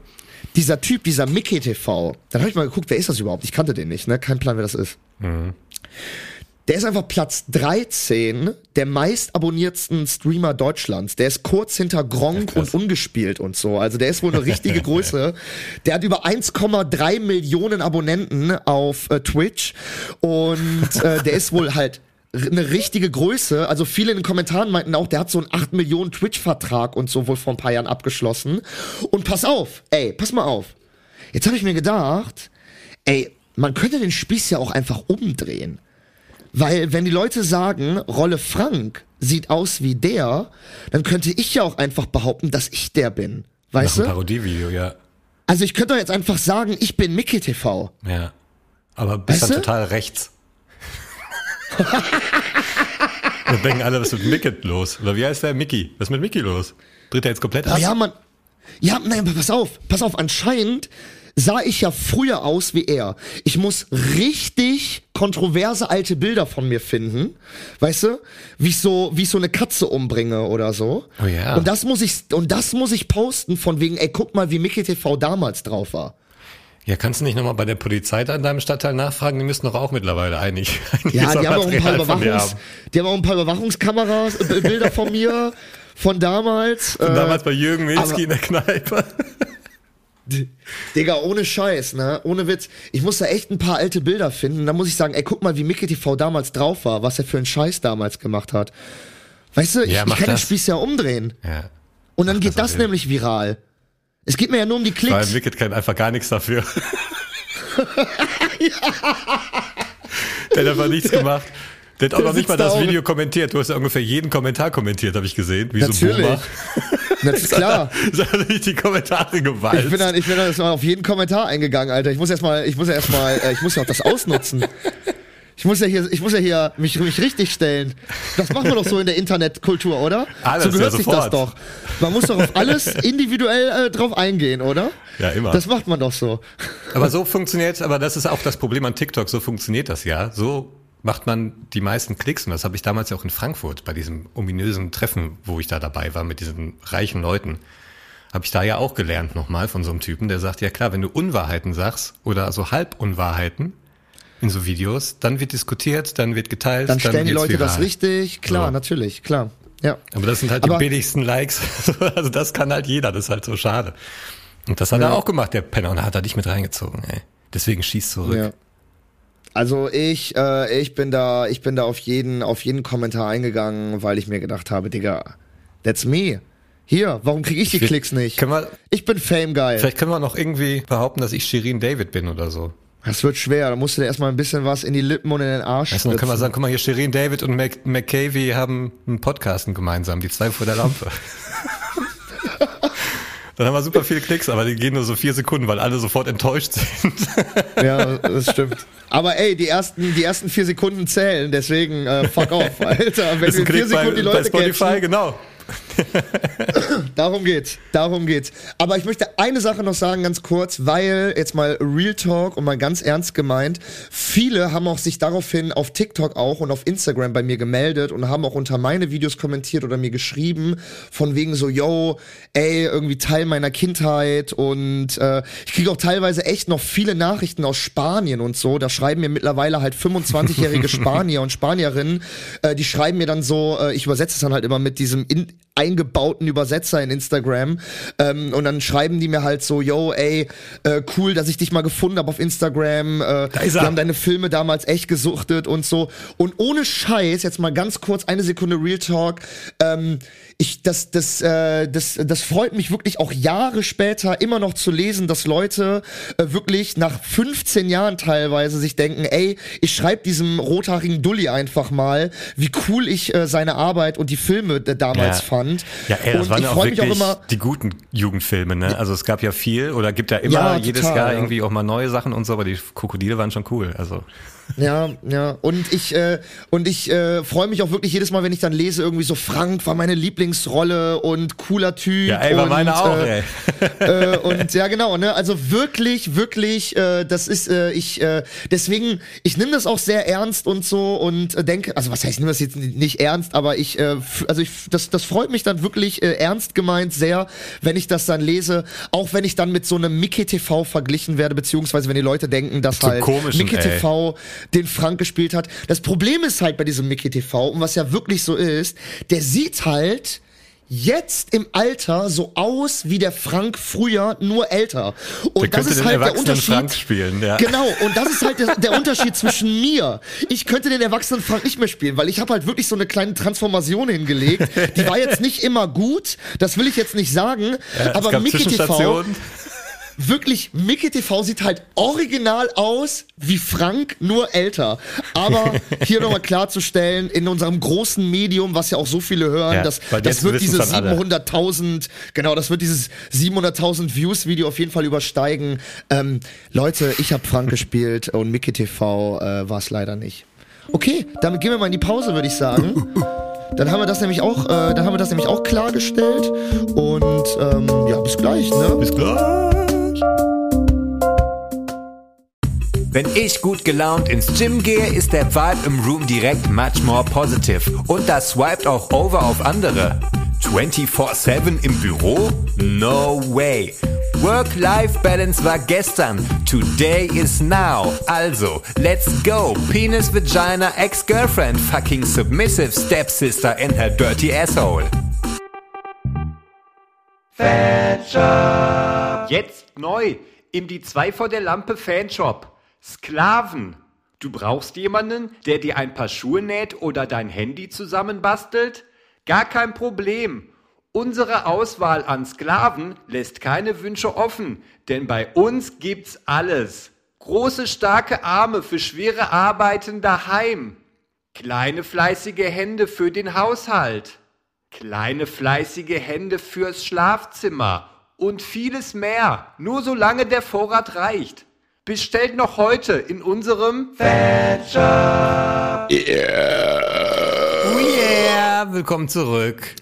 Dieser Typ, dieser Mickey TV, dann habe ich mal geguckt, wer ist das überhaupt? Ich kannte den nicht, ne? Kein Plan, wer das ist. Der ist einfach Platz 13 der meist abonniertsten Streamer Deutschlands. Der ist kurz hinter Gronk und ungespielt und so. Also der ist wohl eine richtige Größe. Der hat über 1,3 Millionen Abonnenten auf äh, Twitch und äh, der ist wohl halt eine richtige Größe. Also viele in den Kommentaren meinten auch, der hat so einen 8 Millionen Twitch-Vertrag und so wohl vor ein paar Jahren abgeschlossen. Und pass auf, ey, pass mal auf. Jetzt habe ich mir gedacht, ey, man könnte den Spieß ja auch einfach umdrehen. Weil wenn die Leute sagen, Rolle Frank sieht aus wie der, dann könnte ich ja auch einfach behaupten, dass ich der bin. Weißt Nach du? Parodievideo, ja. Also ich könnte doch jetzt einfach sagen, ich bin Mickey TV. Ja. Aber bist Weißt dann du? total rechts. Dann denken alle, was ist mit Mickey los? Oder wie heißt der Mickey? Was ist mit Mickey los? Dreht er jetzt komplett ab? ja, man. Ja, nein, aber pass auf, pass auf, anscheinend sah ich ja früher aus wie er. Ich muss richtig kontroverse alte Bilder von mir finden, weißt du, wie ich so, wie ich so eine Katze umbringe oder so. Oh ja. Und das muss ich, und das muss ich posten von wegen, ey, guck mal, wie Mickey TV damals drauf war. Ja, kannst du nicht nochmal bei der Polizei da in deinem Stadtteil nachfragen? Die müssen doch auch mittlerweile einig. Ja, die haben auch ein paar von Überwachungs, die haben auch ein paar Überwachungskameras, äh, Bilder von mir, von damals. Und äh, damals bei Jürgen Milski in der Kneipe. Digga, ohne Scheiß, ne? Ohne Witz. Ich muss da echt ein paar alte Bilder finden. Da muss ich sagen, ey, guck mal, wie Mickey TV damals drauf war, was er für einen Scheiß damals gemacht hat. Weißt du, ich, Ja, ich mach kann den das. Spieß ja umdrehen. Ja. Und dann geht das das nämlich viral. Es geht mir ja nur um die Weil Klicks. Wicked kann einfach gar nichts dafür. Der hat einfach nichts gemacht. Der hat auch Der noch nicht mal da das Video kommentiert. Du hast ja ungefähr jeden Kommentar kommentiert, habe ich gesehen. Wie so ein Natürlich. Boomer. Das ist klar. Das hat nicht die Kommentare gewalzt. Ich bin dann, ich bin dann erstmal auf jeden Kommentar eingegangen, Alter. Ich muss erstmal, ich muss ja erstmal, äh, ich muss ja auch das ausnutzen. Ich muss ja hier, ich muss ja hier mich, mich richtig stellen. Das machen wir doch so in der Internetkultur, oder? Alles, so gehört ja, sich das doch. Man muss doch auf alles individuell äh, drauf eingehen, oder? Ja, immer. Das macht man doch so. Aber so funktioniert, aber das ist auch das Problem an TikTok, so funktioniert das ja. So macht man die meisten Klicks und das habe ich damals ja auch in Frankfurt bei diesem ominösen Treffen, wo ich da dabei war mit diesen reichen Leuten. Habe ich da ja auch gelernt nochmal von so einem Typen, der sagt, ja klar, wenn du Unwahrheiten sagst oder so Halbunwahrheiten in so Videos, dann wird diskutiert, dann wird geteilt, Dann stellen die wird's Leute das viral. richtig. Klar, So. natürlich, klar. Ja. Aber das sind halt Aber- die billigsten Likes. Also das kann halt jeder, das ist halt so schade. Und das hat er auch gemacht, der Penner, und hat er dich mit reingezogen, ey. Deswegen schieß zurück. Ja. Also ich, äh, ich bin da, ich bin da auf jeden, auf jeden Kommentar eingegangen, weil ich mir gedacht habe, Digga, that's me. Hier, warum kriege ich die Klicks nicht? Können wir, Ich bin Fame geil. vielleicht können wir noch irgendwie behaupten, dass ich Shirin David bin oder so. Das wird schwer. Da musst du dir erstmal ein bisschen was in die Lippen und in den Arsch Weißt du, dann können wir spritzen. sagen, guck mal, hier Shirin David und Mac McCavey haben einen Podcasten gemeinsam, die zwei vor der Lampe. Dann haben wir super viele Klicks, aber die gehen nur so vier Sekunden, weil alle sofort enttäuscht sind. Ja, das stimmt. Aber ey, die ersten, die ersten vier Sekunden zählen, deswegen äh, fuck off, Alter. Wenn wir ein vier Klick bei, Sekunden die bei Leute Spotify, catchen, genau. Darum geht's, darum geht's. Aber ich möchte eine Sache noch sagen, ganz kurz, weil jetzt mal Real Talk und mal ganz ernst gemeint, viele haben auch sich daraufhin auf TikTok auch und auf Instagram bei mir gemeldet und haben auch unter meine Videos kommentiert oder mir geschrieben, von wegen so, yo, ey, irgendwie Teil meiner Kindheit und äh, ich kriege auch teilweise echt noch viele Nachrichten aus Spanien und so. Da schreiben mir mittlerweile halt 25-jährige Spanier und Spanierinnen, äh, die schreiben mir dann so, äh, ich übersetze es dann halt immer mit diesem in, eingebauten Übersetzer in Instagram. Ähm, und dann schreiben die mir halt so, yo, ey, äh, cool, dass ich dich mal gefunden habe auf Instagram. Äh, Da ist wir haben deine Filme damals echt gesuchtet und so. Und ohne Scheiß, jetzt mal ganz kurz, eine Sekunde Real Talk. Ähm, ich, das, das, äh, das, das freut mich wirklich auch Jahre später immer noch zu lesen, dass Leute äh, wirklich nach 15 Jahren teilweise sich denken, ey, ich schreibe diesem rothaarigen Dulli einfach mal, wie cool ich äh, seine Arbeit und die Filme äh, damals Ja. fand. Ja, ey, das und waren ich ja auch wirklich auch immer. die guten Jugendfilme, ne? Also es gab ja viel oder gibt ja immer Ja, jedes total, Jahr ja. irgendwie auch mal neue Sachen und so, aber die Krokodile waren schon cool. Also Ja, ja. Und ich, äh, und ich äh, freue mich auch wirklich jedes Mal, wenn ich dann lese, irgendwie so Frank war meine Lieblingsrolle und cooler Typ. ja, ey, war und, meine auch, äh, ey. äh, und ja, genau, ne? Also wirklich, wirklich, äh, das ist, äh, ich, äh, deswegen, ich nehme das auch sehr ernst und so und äh, denke, also was heißt, ich nehme das jetzt nicht ernst, aber ich, äh, also ich, das, das freut mich dann wirklich äh, ernst gemeint sehr, wenn ich das dann lese, auch wenn ich dann mit so einem Mickey TV verglichen werde, beziehungsweise wenn die Leute denken, dass halt komischen, Mickey ey. TV den Frank gespielt hat. Das Problem ist halt bei diesem Mickey TV, und was ja wirklich so ist, der sieht halt jetzt im Alter so aus wie der Frank früher, nur älter. Und Der das ist den halt der Unterschied. Frank spielen, ja. Genau, und das ist halt der, der Unterschied zwischen mir. Ich könnte den erwachsenen Frank nicht mehr spielen, weil ich habe halt wirklich so eine kleine Transformation hingelegt. Die war jetzt nicht immer gut, das will ich jetzt nicht sagen, es aber Mickey TV. Wirklich, Mickey TV sieht halt original aus wie Frank, nur älter. Aber hier nochmal klarzustellen, in unserem großen Medium, was ja auch so viele hören, Ja, das, das wird diese dann alle. 700.000, genau, das wird dieses 700.000 Views-Video auf jeden Fall übersteigen. Ähm, Leute, ich habe Frank gespielt und Mickey TV äh, war es leider nicht. Okay, damit gehen wir mal in die Pause, würde ich sagen. Dann haben wir das nämlich auch, äh, dann haben wir das nämlich auch klargestellt. Und ähm, ja, bis gleich, ne? Bis gleich. Wenn ich gut gelaunt ins Gym gehe, ist der Vibe im Room direkt much more positive. Und das swiped auch over auf andere. 24-7 im Büro? No way. Work-Life-Balance war gestern. Today is now. Also, let's go. Penis, Vagina, Ex-Girlfriend, fucking submissive stepsister and her dirty asshole. Jetzt neu im Die 2 vor der Lampe Fanshop. Sklaven. Du brauchst jemanden, der dir ein paar Schuhe näht oder dein Handy zusammenbastelt? Gar kein Problem. Unsere Auswahl an Sklaven lässt keine Wünsche offen, denn bei uns gibt's alles. Große, starke Arme für schwere Arbeiten daheim. Kleine, fleißige Hände für den Haushalt. Kleine fleißige Hände fürs Schlafzimmer und vieles mehr, nur solange der Vorrat reicht. Bestellt noch heute in unserem Oh yeah, willkommen zurück.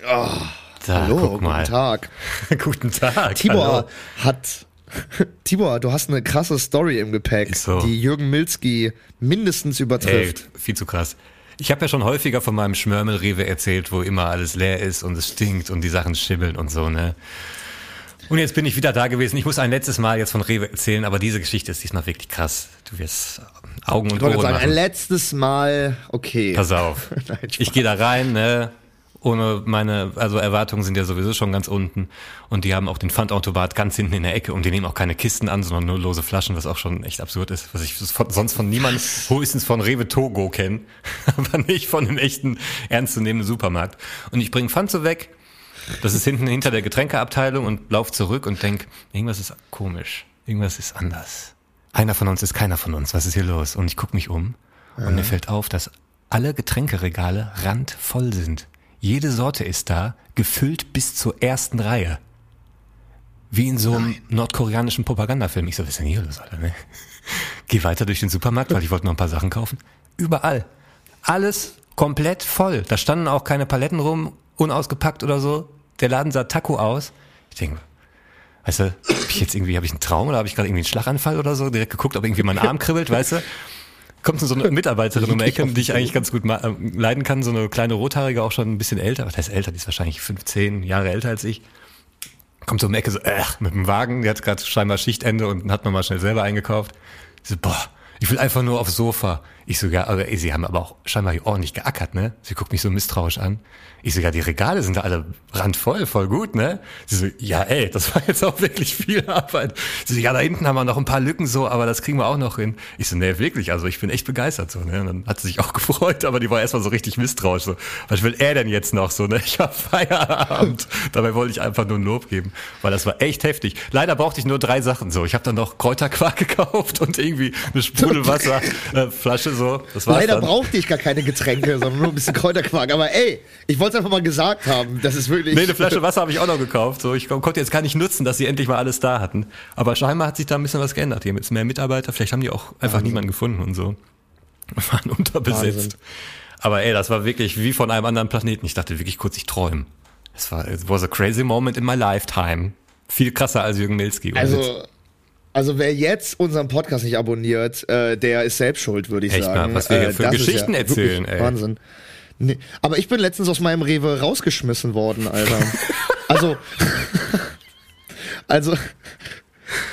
da, Hallo, guck mal. guten Tag. guten Tag. Tibor hallo. hat. Tibor, du hast eine krasse Story im Gepäck, so. die Jürgen Milski mindestens Ey, übertrifft. viel zu krass. Ich habe ja schon häufiger von meinem Schmörmelrewe erzählt, wo immer alles leer ist und es stinkt und die Sachen schimmeln und so, ne? Und jetzt bin ich wieder da gewesen. Ich muss ein letztes Mal jetzt von Rewe erzählen, aber diese Geschichte ist diesmal wirklich krass. Du wirst Augen und Ich Ohren sagen, ein machen. letztes Mal, okay. Pass auf. Nein, ich gehe da rein, ne? Ohne meine, also Erwartungen sind ja sowieso schon ganz unten. Und die haben auch den Pfandautomat ganz hinten in der Ecke und die nehmen auch keine Kisten an, sondern nur lose Flaschen, was auch schon echt absurd ist, was ich von, sonst von niemandem, höchstens von Rewe Togo kenne, aber nicht von einem echten, ernstzunehmenden Supermarkt. Und ich bringe Pfand so weg. Das ist hinten hinter der Getränkeabteilung und lauf zurück und denk, irgendwas ist komisch. Irgendwas ist anders. Einer von uns ist keiner von uns. Was ist hier los? Und ich guck mich um und mir fällt auf, dass alle Getränkeregale randvoll sind. Jede Sorte ist da, gefüllt bis zur ersten Reihe. Wie in so einem nordkoreanischen Propagandafilm. Ich so, was ist denn hier los, Alter? Ne? Geh weiter durch den Supermarkt, weil ich wollte noch ein paar Sachen kaufen. Überall. Alles komplett voll. Da standen auch keine Paletten rum, unausgepackt oder so. Der Laden sah Taco aus. Ich denke, weißt du, hab ich jetzt irgendwie, habe ich einen Traum oder habe ich gerade irgendwie einen Schlaganfall oder so? Direkt geguckt, ob irgendwie mein Arm kribbelt, weißt du? Kommt so eine Mitarbeiterin um die Ecke, die ich eigentlich ganz gut äh, leiden kann, so eine kleine Rothaarige, auch schon ein bisschen älter. Was heißt älter? Die ist wahrscheinlich 15 Jahre älter als ich. Kommt so um die Ecke so, äh, mit dem Wagen, die hat gerade scheinbar Schichtende und hat nochmal schnell selber eingekauft. So, boah, ich will einfach nur aufs Sofa. Ich sogar, aber ey, sie haben aber auch scheinbar hier ordentlich geackert, ne? Sie guckt mich so misstrauisch an. Ich sogar, die Regale sind da alle randvoll, voll gut, ne? Sie so, ja, ey, das war jetzt auch wirklich viel Arbeit. Sie so, ja, da hinten haben wir noch ein paar Lücken so, aber das kriegen wir auch noch hin. Ich so, nee, wirklich, also ich bin echt begeistert so, ne? Und dann hat sie sich auch gefreut, aber die war erstmal so richtig misstrauisch, so, was will er denn jetzt noch so, ne? Ich hab Feierabend. Dabei wollte ich einfach nur ein Lob geben, weil das war echt heftig. Leider brauchte ich nur drei Sachen so. Ich habe dann noch Kräuterquark gekauft und irgendwie eine Sprudelwasserflasche so. Das war's Leider dann. brauchte ich gar keine Getränke, sondern nur ein bisschen Kräuterquark. Aber ey, ich wollte es einfach mal gesagt haben. Das ist wirklich. Nee, eine Flasche Wasser habe ich auch noch gekauft. So, ich konnte jetzt gar nicht nutzen, dass sie endlich mal alles da hatten. Aber scheinbar hat sich da ein bisschen was geändert. Die haben jetzt mehr Mitarbeiter. Vielleicht haben die auch einfach niemanden gefunden und so. Waren unterbesetzt. Wahnsinn. Aber ey, das war wirklich wie von einem anderen Planeten. Ich dachte wirklich kurz, ich träume. Es war, it was a crazy moment in my lifetime. Viel krasser als Jürgen Milzki. Also, also wer jetzt unseren Podcast nicht abonniert, äh, der ist selbst schuld, würde ich Echt sagen. mal, was wir hier äh, für Geschichten erzählen, wirklich ey. Wahnsinn. Nee. Aber ich bin letztens aus meinem Rewe rausgeschmissen worden, Alter. also, also,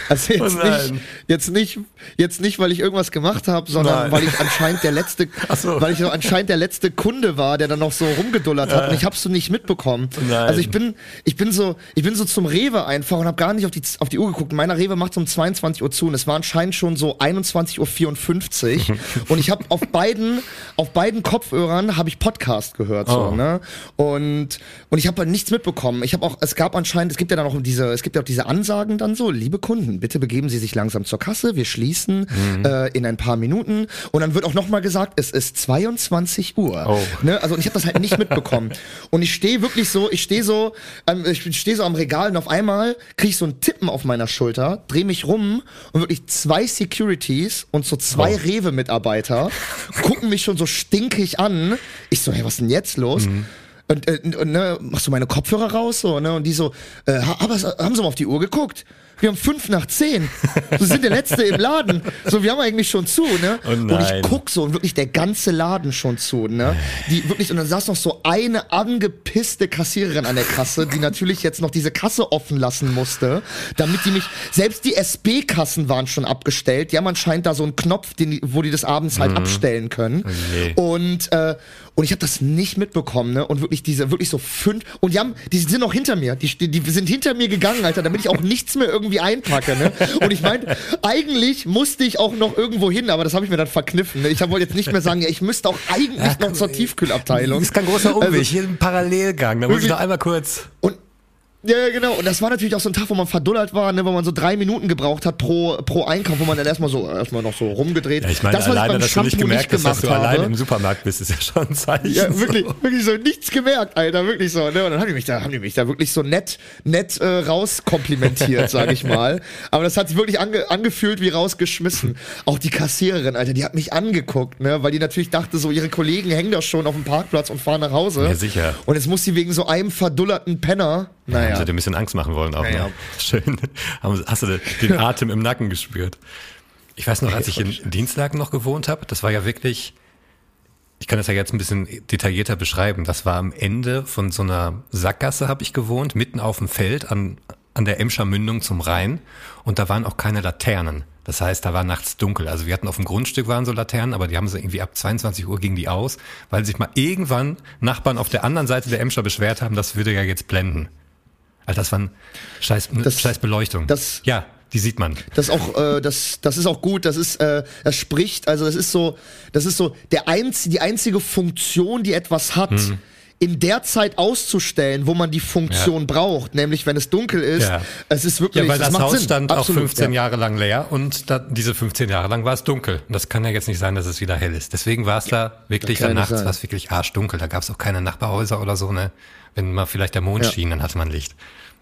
also jetzt, Oh nicht, jetzt nicht, jetzt nicht, weil ich irgendwas gemacht habe, sondern Nein. weil ich anscheinend der letzte, so. weil ich so anscheinend der letzte Kunde war, der dann noch so rumgedullert hat und ich hab's so nicht mitbekommen. Nein. Also ich bin, ich bin so, ich bin so zum Rewe einfach und habe gar nicht auf die auf die Uhr geguckt. Meiner Rewe macht um 22 Uhr zu und es war anscheinend schon so 21.54 Uhr und ich habe auf beiden auf beiden Kopfhörern habe ich Podcast gehört so, Oh. ne? Und und ich habe halt nichts mitbekommen. Ich habe auch es gab anscheinend, es gibt ja dann auch diese es gibt ja auch diese Ansagen dann so, liebe Kunden, bitte begeben Sie sich langsam zur Kasse, wir schließen äh, in ein paar Minuten und dann wird auch noch mal gesagt, es ist 22 Uhr. Oh. Ne? Also und ich habe das halt nicht mitbekommen. Und ich stehe wirklich so, ich stehe so, ähm, ich stehe so am Regal und auf einmal kriege ich so ein Tippen auf meiner Schulter, drehe mich rum und wirklich zwei Securities und so zwei Oh. Rewe-Mitarbeiter gucken mich schon so stinkig an. Ich so, hey, was ist denn jetzt los? Und, äh, und ne, machst du meine Kopfhörer raus so, ne? Und die so, äh, aber haben sie mal auf die Uhr geguckt? Wir haben fünf nach zehn. Wir sind der Letzte im Laden. So, wir haben eigentlich schon zu, ne? Oh und ich guck so und wirklich der ganze Laden schon zu, ne? Die wirklich, und dann saß noch so eine angepisste Kassiererin an der Kasse, die natürlich jetzt noch diese Kasse offen lassen musste, damit die mich, selbst die SB-Kassen waren schon abgestellt. Die haben anscheinend da so einen Knopf, den, wo die das abends halt abstellen können. je. Und, äh, und ich habe das nicht mitbekommen, ne? Und wirklich diese, wirklich so fünf, und die haben, die sind noch hinter mir, die, die, die sind hinter mir gegangen, Alter, damit ich auch nichts mehr irgendwie einpacke, ne? Und ich meine, eigentlich musste ich auch noch irgendwo hin, aber das habe ich mir dann verkniffen. Ne? Ich wollte jetzt nicht mehr sagen, ja, ich müsste auch eigentlich noch zur Tiefkühlabteilung. Das ist kein großer Umweg. Also, Hier ein Parallelgang. Da muss ich noch einmal kurz. und ja, ja, genau. Und das war natürlich auch so ein Tag, wo man verdullert war, ne, wo man so drei Minuten gebraucht hat pro, pro Einkauf, wo man dann erstmal so, erstmal noch so rumgedreht. Ja, ich meine, das, was alleine, ich beim dass du nicht Shampoo gemerkt hast, dass du gemacht alleine habe. im Supermarkt bist, ist ja schon ein Zeichen. Ja, wirklich, So. wirklich so nichts gemerkt, Alter, wirklich so. Ne? Und dann haben die mich da, haben die mich da wirklich so nett, nett äh, rauskomplimentiert, sag ich mal. Aber das hat sich wirklich ange, angefühlt wie rausgeschmissen. Auch die Kassiererin, Alter, die hat mich angeguckt, ne, weil die natürlich dachte, so ihre Kollegen hängen da schon auf dem Parkplatz und fahren nach Hause. Ja, sicher. Und jetzt muss sie wegen so einem verdullerten Penner, Haben sie dir ein bisschen Angst machen wollen auch. Ja, Ne? Schön. Hast du den Atem im Nacken gespürt? Ich weiß noch, als ich in Dienstlagen noch gewohnt habe, das war ja wirklich, ich kann das ja jetzt ein bisschen detaillierter beschreiben. Das war am Ende von so einer Sackgasse habe ich gewohnt, mitten auf dem Feld an, an der Emscher Mündung zum Rhein. Und da waren auch keine Laternen. Das heißt, da war nachts dunkel. Also wir hatten auf dem Grundstück waren so Laternen, aber die haben sie irgendwie ab 22 Uhr gingen die aus, weil sich mal irgendwann Nachbarn auf der anderen Seite der Emscher beschwert haben, das würde ja jetzt blenden. Alter, das war ein scheiß, Das- scheiß Beleuchtung. das- ja, die sieht man. Das ist auch, äh, das, das ist auch gut. Das ist, äh, das spricht. Also das ist so, das ist so der einz, die einzige Funktion, die etwas hat. Mhm. In der Zeit auszustellen, wo man die Funktion braucht, nämlich wenn es dunkel ist, Ja. es ist wirklich, Ja, weil das, macht Haus Sinn. stand auch Absolut, 15 ja. Jahre lang leer und da, diese 15 Jahre lang war es dunkel. Und das kann ja jetzt nicht sein, dass es wieder hell ist. Deswegen war es da wirklich das ja nachts war es wirklich arschdunkel. Da gab es auch keine Nachbarhäuser oder so, ne? Wenn mal vielleicht der Mond Ja. schien, dann hatte man Licht.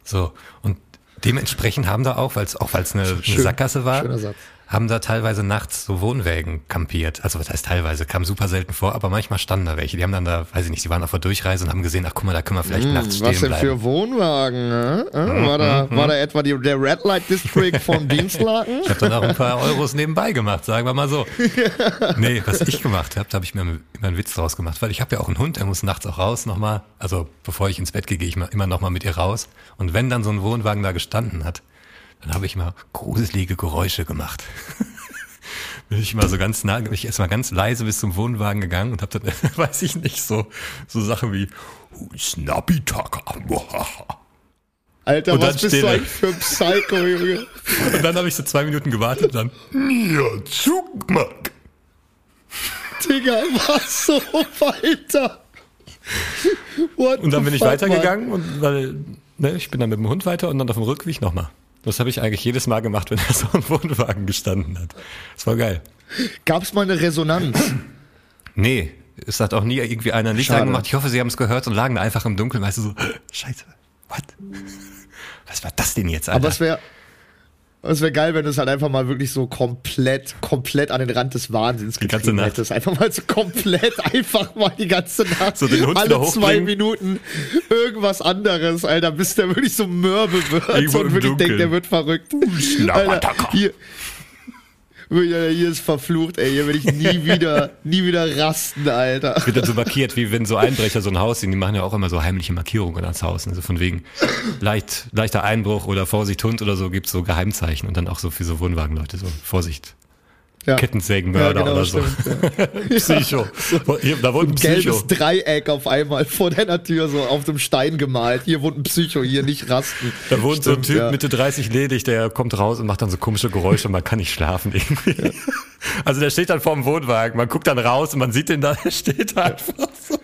So. Und dementsprechend haben da auch, weil es auch weil es eine, eine. Sackgasse war, Schöner Satz. Haben da teilweise nachts so Wohnwägen kampiert. Also was heißt teilweise, kam super selten vor, aber manchmal standen da welche. Die haben dann da, weiß ich nicht, die waren auf der Durchreise und haben gesehen, ach guck mal, da können wir vielleicht nachts stehen Was denn bleiben. für Wohnwagen? Äh? Äh? War, da, war da etwa die, der Red Light District von Dienstlaken? Ich habe dann auch ein paar Euros nebenbei gemacht, sagen wir mal so. Nee, was ich gemacht habe, da habe ich mir immer einen Witz draus gemacht, weil ich habe ja auch einen Hund, der muss nachts auch raus nochmal. Also bevor ich ins Bett gehe, gehe ich immer nochmal mit ihr raus. Und wenn dann so ein Wohnwagen da gestanden hat, dann habe ich mal gruselige Geräusche gemacht. bin ich mal so ganz nah, bin ich erstmal ganz leise bis zum Wohnwagen gegangen und hab dann, weiß ich nicht, so, so Sachen wie Snappy Tucker. Alter, was bist du eigentlich für ein Psycho, Junge? Und dann habe ich so zwei Minuten gewartet und dann Mir Zugmack. Digga, was so weiter? What Und dann bin ich fuck, weitergegangen und weil, ne, ich bin dann mit dem Hund weiter und dann auf dem Rückweg nochmal. Das habe ich eigentlich jedes Mal gemacht, wenn er so im Wohnwagen gestanden hat. Das war geil. Mann? Gab's mal eine Resonanz? Nee, es hat auch nie irgendwie einer Schade. angemacht. Ich hoffe, sie haben es gehört und lagen da einfach im Dunkeln, weißt du, so, scheiße, what? Was war das denn jetzt, Alter? Aber es wäre es wäre geil, wenn du es halt einfach mal wirklich so komplett, komplett an den Rand des Wahnsinns Die ganze Nacht. hättest. Einfach mal so komplett, einfach mal die ganze Nacht. So den Hund alle zwei. Minuten irgendwas anderes, Alter, bis der wirklich so mürbe wird Irgendwo und wirklich Dunkeln. denkt, der wird verrückt. Alter, hier, hier hier ist verflucht, ey. Hier will ich nie wieder, nie wieder rasten, Alter. wird dann so markiert, wie wenn so Einbrecher so ein Haus sehen. Die machen ja auch immer so heimliche Markierungen ans Haus. Also von wegen leicht, leichter Einbruch oder Vorsicht Hund oder so gibt's so Geheimzeichen und dann auch so für so Wohnwagenleute so Vorsicht. Ja. Kettensägenmörder Ja, genau, oder so. Psycho. Hier, da wohnt ein Psycho. Gelbes Dreieck auf einmal vor deiner Tür so auf dem Stein gemalt. Hier wohnt ein Psycho, hier nicht rasten. Da wohnt so ein Stimmt, Typ. Mitte 30 ledig, der kommt raus und macht dann so komische Geräusche und man kann nicht schlafen irgendwie. Also der steht dann vorm Wohnwagen, man guckt dann raus und man sieht den da, der steht da einfach so.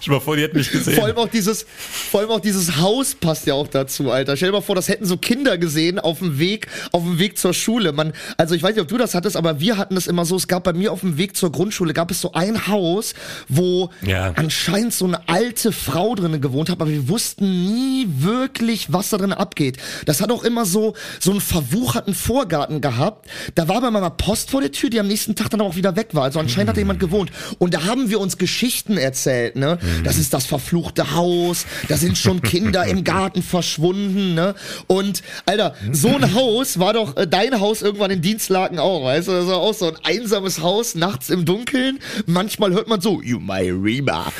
Stell dir mal vor, die hätten mich gesehen. Vor allem auch dieses, vor allem auch dieses Haus passt ja auch dazu, Alter. Stell dir mal vor, das hätten so Kinder gesehen auf dem Weg, auf dem Weg zur Schule. Man, also ich weiß nicht, ob du das hattest, aber wir hatten das immer so. Es gab bei mir auf dem Weg zur Grundschule gab es so ein Haus, wo Ja. anscheinend so eine alte Frau drinnen gewohnt hat, aber wir wussten nie wirklich, was da drin abgeht. Das hat auch immer so, so einen verwucherten Vorgarten gehabt. Da war aber mal Post vor der Tür, die am nächsten Tag dann auch wieder weg war. Also anscheinend hat da jemand gewohnt. Und da haben wir uns Geschichten erzählt, ne? Das ist das verfluchte Haus, da sind schon Kinder im Garten verschwunden, ne? Und, Alter, so ein Haus war doch äh, dein Haus irgendwann in Dienstlaken auch, weißt du? Das war auch so ein einsames Haus, nachts im Dunkeln. Manchmal hört man so, you my Reba,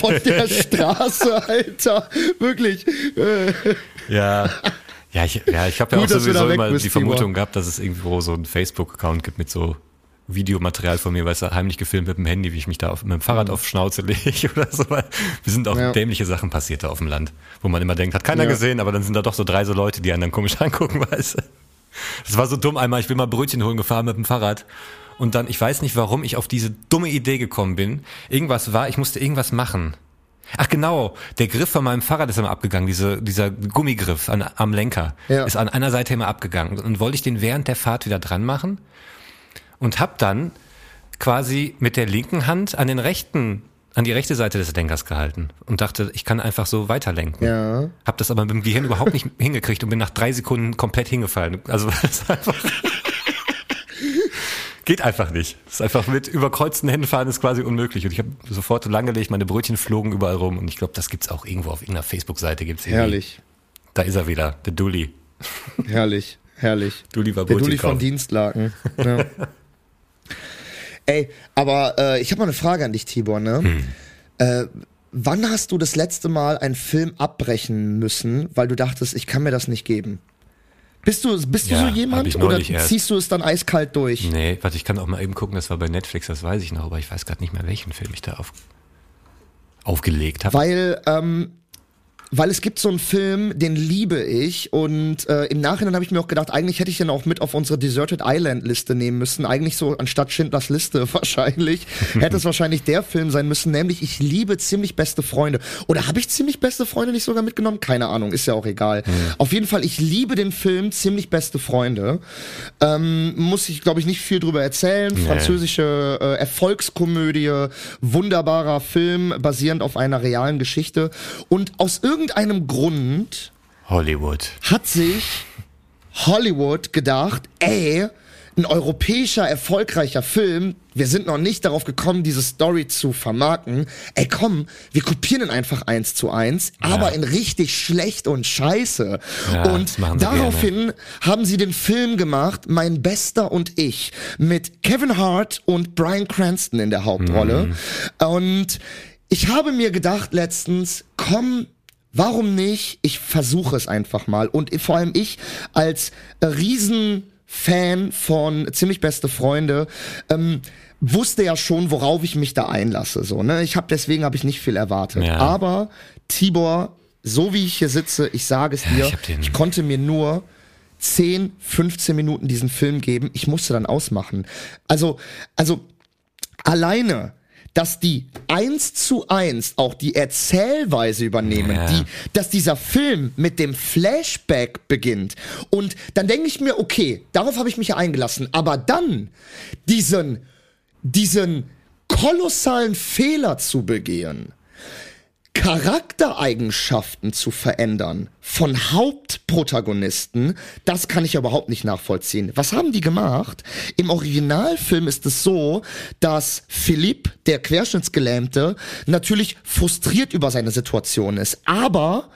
von der Straße, Alter. Wirklich. Äh, Ja. Ja, ich, ja, ich habe ja Gut, auch sowieso immer die. Vermutung gehabt, dass es irgendwo so einen Facebook-Account gibt mit so Videomaterial von mir, weißt du, heimlich gefilmt mit dem Handy, wie ich mich da auf, mit dem Fahrrad auf Schnauze lege oder so. Weil Wir sind auch Mhm. Ja. dämliche Sachen passiert da auf dem Land, wo man immer denkt, hat keiner Ja. gesehen, aber dann sind da doch so drei so Leute, die einen dann komisch angucken, weißt du. Das war so dumm einmal, ich bin mal Brötchen holen gefahren mit dem Fahrrad. Und dann, ich weiß nicht, warum ich auf diese dumme Idee gekommen bin. Irgendwas war, ich musste irgendwas machen. Ach genau, der Griff von meinem Fahrrad ist immer abgegangen, diese, dieser Gummigriff an, am Lenker Ja. ist an einer Seite immer abgegangen. Und wollte ich den während der Fahrt wieder dran machen und hab dann quasi mit der linken Hand an den rechten, an die rechte Seite des Lenkers gehalten und dachte, ich kann einfach so weiterlenken. Ja. Hab das aber mit dem Gehirn überhaupt nicht hingekriegt und bin nach drei Sekunden komplett hingefallen. Also das ist einfach geht einfach nicht. Das ist einfach mit überkreuzten Händen fahren ist quasi unmöglich. Und ich habe sofort langgelegt, meine Brötchen flogen überall rum und ich glaube, das gibt's auch irgendwo auf irgendeiner Facebook-Seite gibt's. Herrlich. Da ist er wieder, der Dulli. Herrlich, herrlich. Dulli war Der Brötchen Dulli von. Dienstlaken. Ja. Ey, aber äh, ich habe mal eine Frage an dich, Tibor, ne? Hm. Äh, wann hast du das letzte Mal einen Film abbrechen müssen, weil du dachtest, ich kann mir das nicht geben? Bist du, bist Ja, du so jemand oder ziehst du es dann eiskalt durch? Nee, warte, ich kann auch mal eben gucken, das war bei Netflix, das weiß ich noch, aber ich weiß gerade nicht mehr, welchen Film ich da auf, aufgelegt habe. Weil, ähm, weil es gibt so einen Film, den liebe ich und äh, im Nachhinein habe ich mir auch gedacht, eigentlich hätte ich den auch mit auf unsere Deserted Island Liste nehmen müssen. Eigentlich so anstatt Schindlers Liste wahrscheinlich. hätte es wahrscheinlich der Film sein müssen, nämlich ich liebe ziemlich beste Freunde. Oder habe ich ziemlich beste Freunde nicht sogar mitgenommen? Keine Ahnung, ist ja auch egal. Auf jeden Fall, ich liebe den Film ziemlich beste Freunde. Ähm, muss ich, glaube ich, nicht viel drüber erzählen. Französische äh, Erfolgskomödie, wunderbarer Film, basierend auf einer realen Geschichte. Und aus irgendeinem Grund Hollywood. hat sich Hollywood gedacht, ey, ein europäischer erfolgreicher Film, wir sind noch nicht darauf gekommen, diese Story zu vermarkten. Ey, komm, wir kopieren ihn einfach eins zu eins, aber in richtig schlecht und scheiße. Ja, und daraufhin haben sie den Film gemacht, Mein Bester und ich, mit Kevin Hart und Brian Cranston in der Hauptrolle. Mhm. Und ich habe mir gedacht letztens, komm, Warum nicht? Ich versuche es einfach mal. Und vor allem ich als äh, riesen Fan von ziemlich beste Freunde, ähm, wusste ja schon, worauf ich mich da einlasse. So, ne? Ich habe deswegen habe ich nicht viel erwartet. Ja. Aber Tibor, so wie ich hier sitze, ich sage es dir, ich ich konnte mir nur 10, 15 Minuten diesen Film geben. Ich musste dann ausmachen. Also, also alleine, dass die eins zu eins auch die Erzählweise übernehmen, Ja. die, dass dieser Film mit dem Flashback beginnt. Und dann denke ich mir, okay, darauf habe ich mich ja eingelassen. Aber dann diesen, diesen kolossalen Fehler zu begehen, Charaktereigenschaften zu verändern von Hauptprotagonisten, das kann ich überhaupt nicht nachvollziehen. Was haben die gemacht? Im Originalfilm ist es so, dass Philipp, der Querschnittsgelähmte, natürlich frustriert über seine Situation ist, aber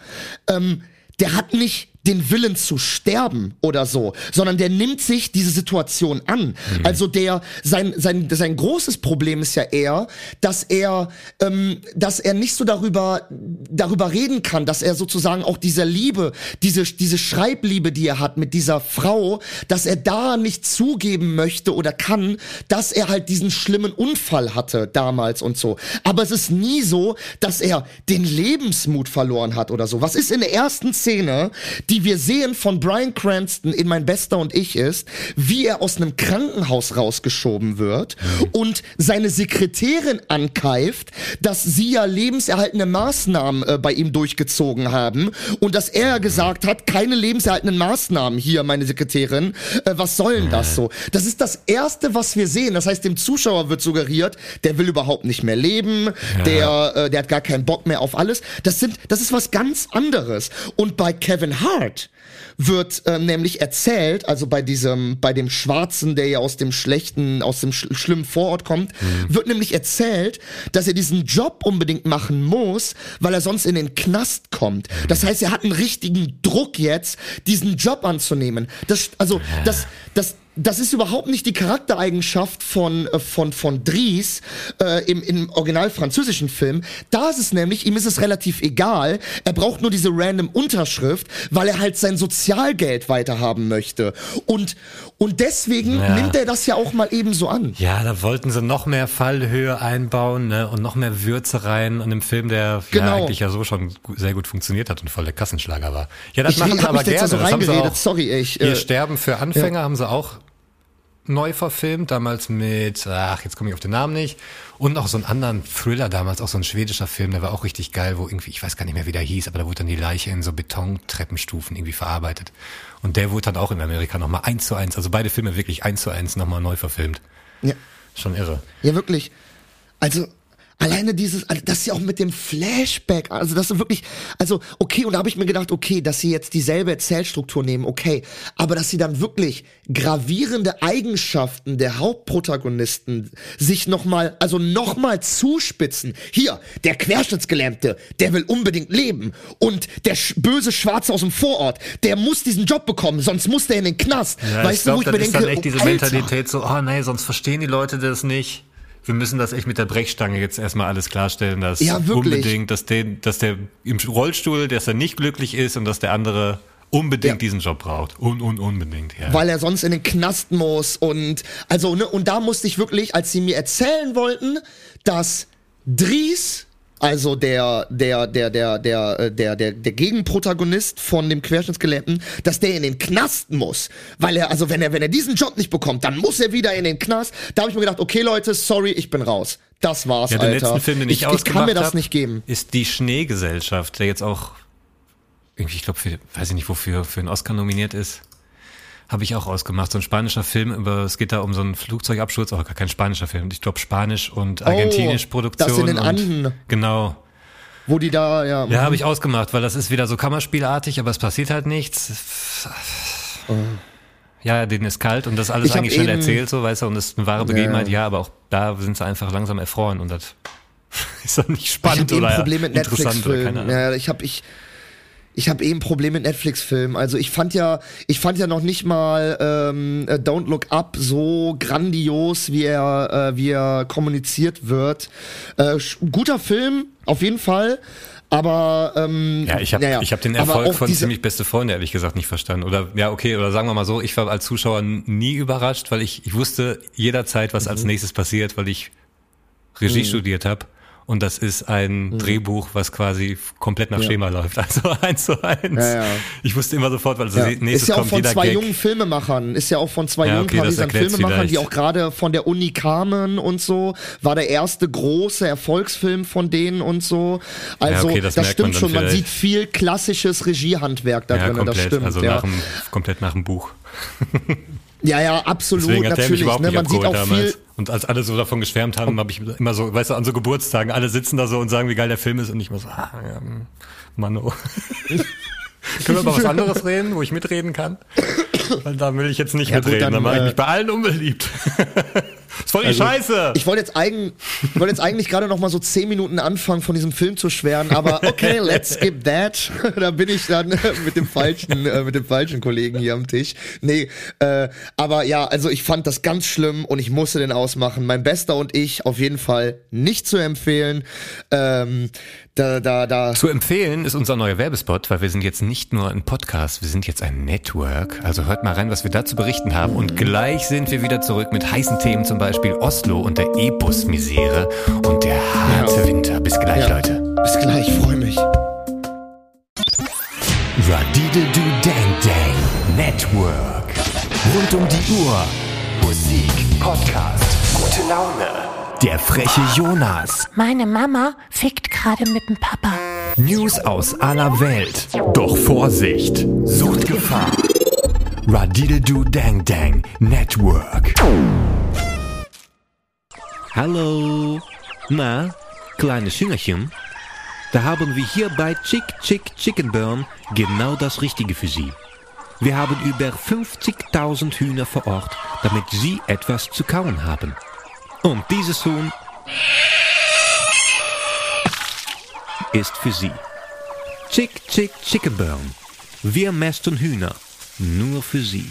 ähm, der hat nicht den Willen zu sterben oder so, sondern der nimmt sich diese Situation an. Also der sein sein sein großes Problem ist ja eher, dass er ähm, dass er nicht so darüber darüber reden kann, dass er sozusagen auch dieser Liebe, diese diese Schreibliebe, die er hat mit dieser Frau, dass er da nicht zugeben möchte oder kann, dass er halt diesen schlimmen Unfall hatte damals und so. Aber es ist nie so, dass er den Lebensmut verloren hat oder so. Was ist in der ersten Szene, die wir sehen von Brian Cranston in Mein Bester und ich ist, wie er aus einem Krankenhaus rausgeschoben wird und seine Sekretärin ankeift, dass sie ja lebenserhaltende Maßnahmen äh, bei ihm durchgezogen haben und dass er gesagt hat, keine lebenserhaltenden Maßnahmen hier, meine Sekretärin. Äh, was soll denn das so? Das ist das erste, was wir sehen. Das heißt, dem Zuschauer wird suggeriert, der will überhaupt nicht mehr leben, der, äh, der hat gar keinen Bock mehr auf alles. Das sind, das ist was ganz anderes. Und bei Kevin Hart wird ähm, nämlich erzählt, also bei diesem, bei dem Schwarzen, der ja aus dem schlechten, aus dem sch schlimmen Vorort kommt, wird nämlich erzählt, dass er diesen Job unbedingt machen muss, weil er sonst in den Knast kommt. Das heißt, er hat einen richtigen Druck jetzt, diesen Job anzunehmen. Das, also, das, das, das ist überhaupt nicht die Charaktereigenschaft von, äh, von, von Dries äh, im, im original französischen Film. Da ist es nämlich, ihm ist es relativ egal. Er braucht nur diese random Unterschrift, weil er halt sein Sozialgeld weiterhaben möchte. Und, und deswegen Ja. nimmt er das ja auch mal eben so an. Ja, da wollten sie noch mehr Fallhöhe einbauen ne? und noch mehr Würze rein in einem Film, der Genau. ja eigentlich ja so schon sehr gut funktioniert hat und voll der Kassenschlager war. Ja, das Ich machen sie aber gerne. so das haben sie auch, Sorry, ich, Ihr äh, Sterben für Anfänger haben sie auch neu verfilmt, damals mit, ach, jetzt komme ich auf den Namen nicht. Und auch so einen anderen Thriller damals, auch so ein schwedischer Film, der war auch richtig geil, wo irgendwie, ich weiß gar nicht mehr, wie der hieß, aber da wurde dann die Leiche in so Betontreppenstufen irgendwie verarbeitet. Und der wurde dann auch in Amerika nochmal eins zu eins, also beide Filme wirklich eins zu eins nochmal neu verfilmt. Ja. Schon irre. Ja, wirklich. Also, alleine dieses, also, dass sie auch mit dem Flashback, also das ist wirklich, also, okay, und da habe ich mir gedacht, okay, dass sie jetzt dieselbe Erzählstruktur nehmen, okay, aber dass sie dann wirklich gravierende Eigenschaften der Hauptprotagonisten sich nochmal, also nochmal zuspitzen. Hier, der Querschnittsgelähmte, der will unbedingt leben. Und der sch böse Schwarze aus dem Vorort, der muss diesen Job bekommen, sonst muss der in den Knast. weißt du, wo ich mir denke, oh, Alter. so, oh nee, sonst verstehen die Leute das nicht. Wir müssen das echt mit der Brechstange jetzt erstmal alles klarstellen, dass Ja, unbedingt, dass der, dass der im Rollstuhl, dass er nicht glücklich ist und dass der andere unbedingt Ja. diesen Job braucht. Un, un, unbedingt, ja. weil er sonst in den Knast muss und also ne und da musste ich wirklich, als sie mir erzählen wollten, dass Dries also der der der der der äh, der der der Gegenprotagonist von dem Querschnittsgelähmten, dass der in den Knast muss, weil er also wenn er wenn er diesen Job nicht bekommt, dann muss er wieder in den Knast. Da habe ich mir gedacht, okay Leute, sorry, ich bin raus. Das war's, ja, den Alter. letzten Film, den ich, ich, ich kann mir das hab, nicht geben. ist die Schneegesellschaft, der jetzt auch irgendwie, ich glaube, für, weiß ich nicht, wofür, für einen Oscar nominiert ist. Habe ich auch ausgemacht. So ein spanischer Film über, es geht da um so einen Flugzeugabsturz, auch gar kein spanischer Film. Ich glaube Spanisch und Argentinisch Produktion. Oh, das in den Anden. Genau. Wo die da ja Ja, habe ich ausgemacht, weil das ist wieder so Kammerspielartig, aber es passiert halt nichts. Ja, denen ist kalt und das alles Ich eigentlich eben- erzählt, so, weißt du, und das ist eine wahre Begebenheit, ja, aber auch da sind sie einfach langsam erfroren und das ist dann nicht Ich spannend eh oder Problem mit interessant oder keine. Ahnung. Ja, ich habe ich ich habe eh ein Problem mit Netflix-Filmen. Also ich fand ja, ich fand ja noch nicht mal ähm, äh, Don't Look Up so grandios, wie er, äh, wie er kommuniziert wird. Äh, guter Film, auf jeden Fall. Aber ähm, Ja, ich habe ich hab den Erfolg von ziemlich beste Freunde ehrlich gesagt nicht verstanden. Oder ja, okay, oder sagen wir mal so, ich war als Zuschauer nie überrascht, weil ich, ich wusste jederzeit, was Mhm. als nächstes passiert, weil ich Regie studiert habe. Und das ist ein Drehbuch, was quasi komplett nach Mhm. Ja. Schema läuft. Also eins zu eins. Ja, ja. Ich wusste immer sofort, weil also Ja. nächstes Ist ja auch kommt von zwei Gag. jungen Filmemachern, ist ja auch von zwei jungen okay, erklärt's Filmemachern, die vielleicht. auch gerade von der Uni kamen und so, war der erste große Erfolgsfilm von denen und so. Also okay, das das, man stimmt dann schon, man vielleicht. sieht viel klassisches Regiehandwerk da Ja, drin, das stimmt. also nach dem, komplett nach dem Buch. ja, ja, absolut, Deswegen hat der mich natürlich. überhaupt Ne? nicht Man sieht auch damals. viel, Und als alle so davon geschwärmt haben, habe ich immer so, weißt du, an so Geburtstagen, alle sitzen da so und sagen, wie geil der Film ist und ich immer so, ah, ja, hm, Mann, oh. Können wir über was anderes reden, wo ich mitreden kann? Weil da will ich jetzt nicht Ja, gut, mitreden, dann, da mache ich äh, mich bei allen unbeliebt. ist voll die Also, Scheiße! Ich wollte jetzt, eigen, ich wollte jetzt eigentlich gerade noch mal so zehn Minuten anfangen, von diesem Film zu schwärmen, aber okay, let's skip that. da bin ich dann mit dem falschen, äh, mit dem falschen Kollegen hier am Tisch. Nee, äh, aber ja, also ich fand das ganz schlimm und ich musste den ausmachen. Mein Bester und ich auf jeden Fall nicht zu empfehlen. Ähm, da, da, da. Zu empfehlen ist unser neuer Werbespot, weil wir sind jetzt nicht nur ein Podcast, wir sind jetzt ein Network. Also hört mal rein, was wir da zu berichten haben. Und gleich sind wir wieder zurück mit heißen Themen, zum Beispiel Oslo und der E-Bus-Misere und der harte Ja. Winter. Bis gleich, Ja. Leute. Bis gleich, freue mich. Radidedu Dang Dang Network. Rund um die Uhr. Musik, Podcast, gute Laune. Der freche Jonas. Meine Mama fickt gerade mit dem Papa. News aus aller Welt. Doch Vorsicht, Suchtgefahr. Radidedu Dang Dang Network. Hallo. Na, kleines Hüngerchen? Da haben wir hier bei Chick Chick Chicken Burn genau das Richtige für Sie. Wir haben über 50.000 Hühner vor Ort, damit Sie etwas zu kauen haben. Und dieses Huhn ist für Sie. Chick Chick Chicken Burn. Wir mästen Hühner. Nur für Sie.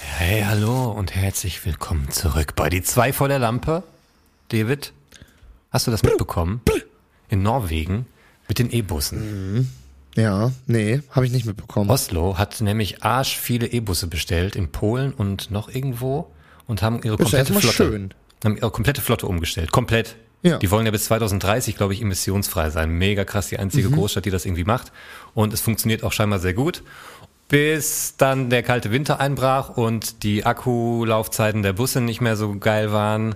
Hey, hallo und herzlich willkommen zurück bei die zwei vor der Lampe. David, hast du das mitbekommen? In Norwegen mit den E-Bussen. Ja, nee, habe ich nicht mitbekommen. Oslo hat nämlich arsch viele E-Busse bestellt in Polen und noch irgendwo und haben ihre komplette Flotte, schön. haben ihre komplette Flotte umgestellt. Komplett. Ja. Die wollen ja bis 2030, glaube ich, emissionsfrei sein. Mega krass, die Mhm. einzige Großstadt, die das irgendwie macht. Und es funktioniert auch scheinbar sehr gut. Bis dann der kalte Winter einbrach und die Akkulaufzeiten der Busse nicht mehr so geil waren.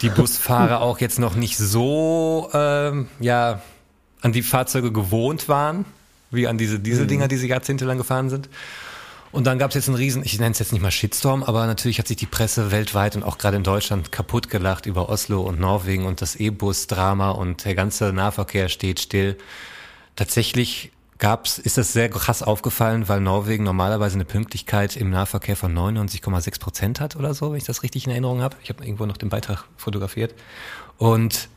Die Busfahrer auch jetzt noch nicht so ähm, ja an die Fahrzeuge gewohnt waren, wie an diese Dieseldinger, die sie jahrzehntelang gefahren sind. Und dann gab es jetzt einen riesen, ich nenne es jetzt nicht mal Shitstorm, aber natürlich hat sich die Presse weltweit und auch gerade in Deutschland kaputt gelacht über Oslo und Norwegen und das E-Bus-Drama und der ganze Nahverkehr steht still. Tatsächlich gab's, ist das sehr krass aufgefallen, weil Norwegen normalerweise eine Pünktlichkeit im Nahverkehr von 99,6 Prozent hat oder so, wenn ich das richtig in Erinnerung habe. Ich habe irgendwo noch den Beitrag fotografiert. Und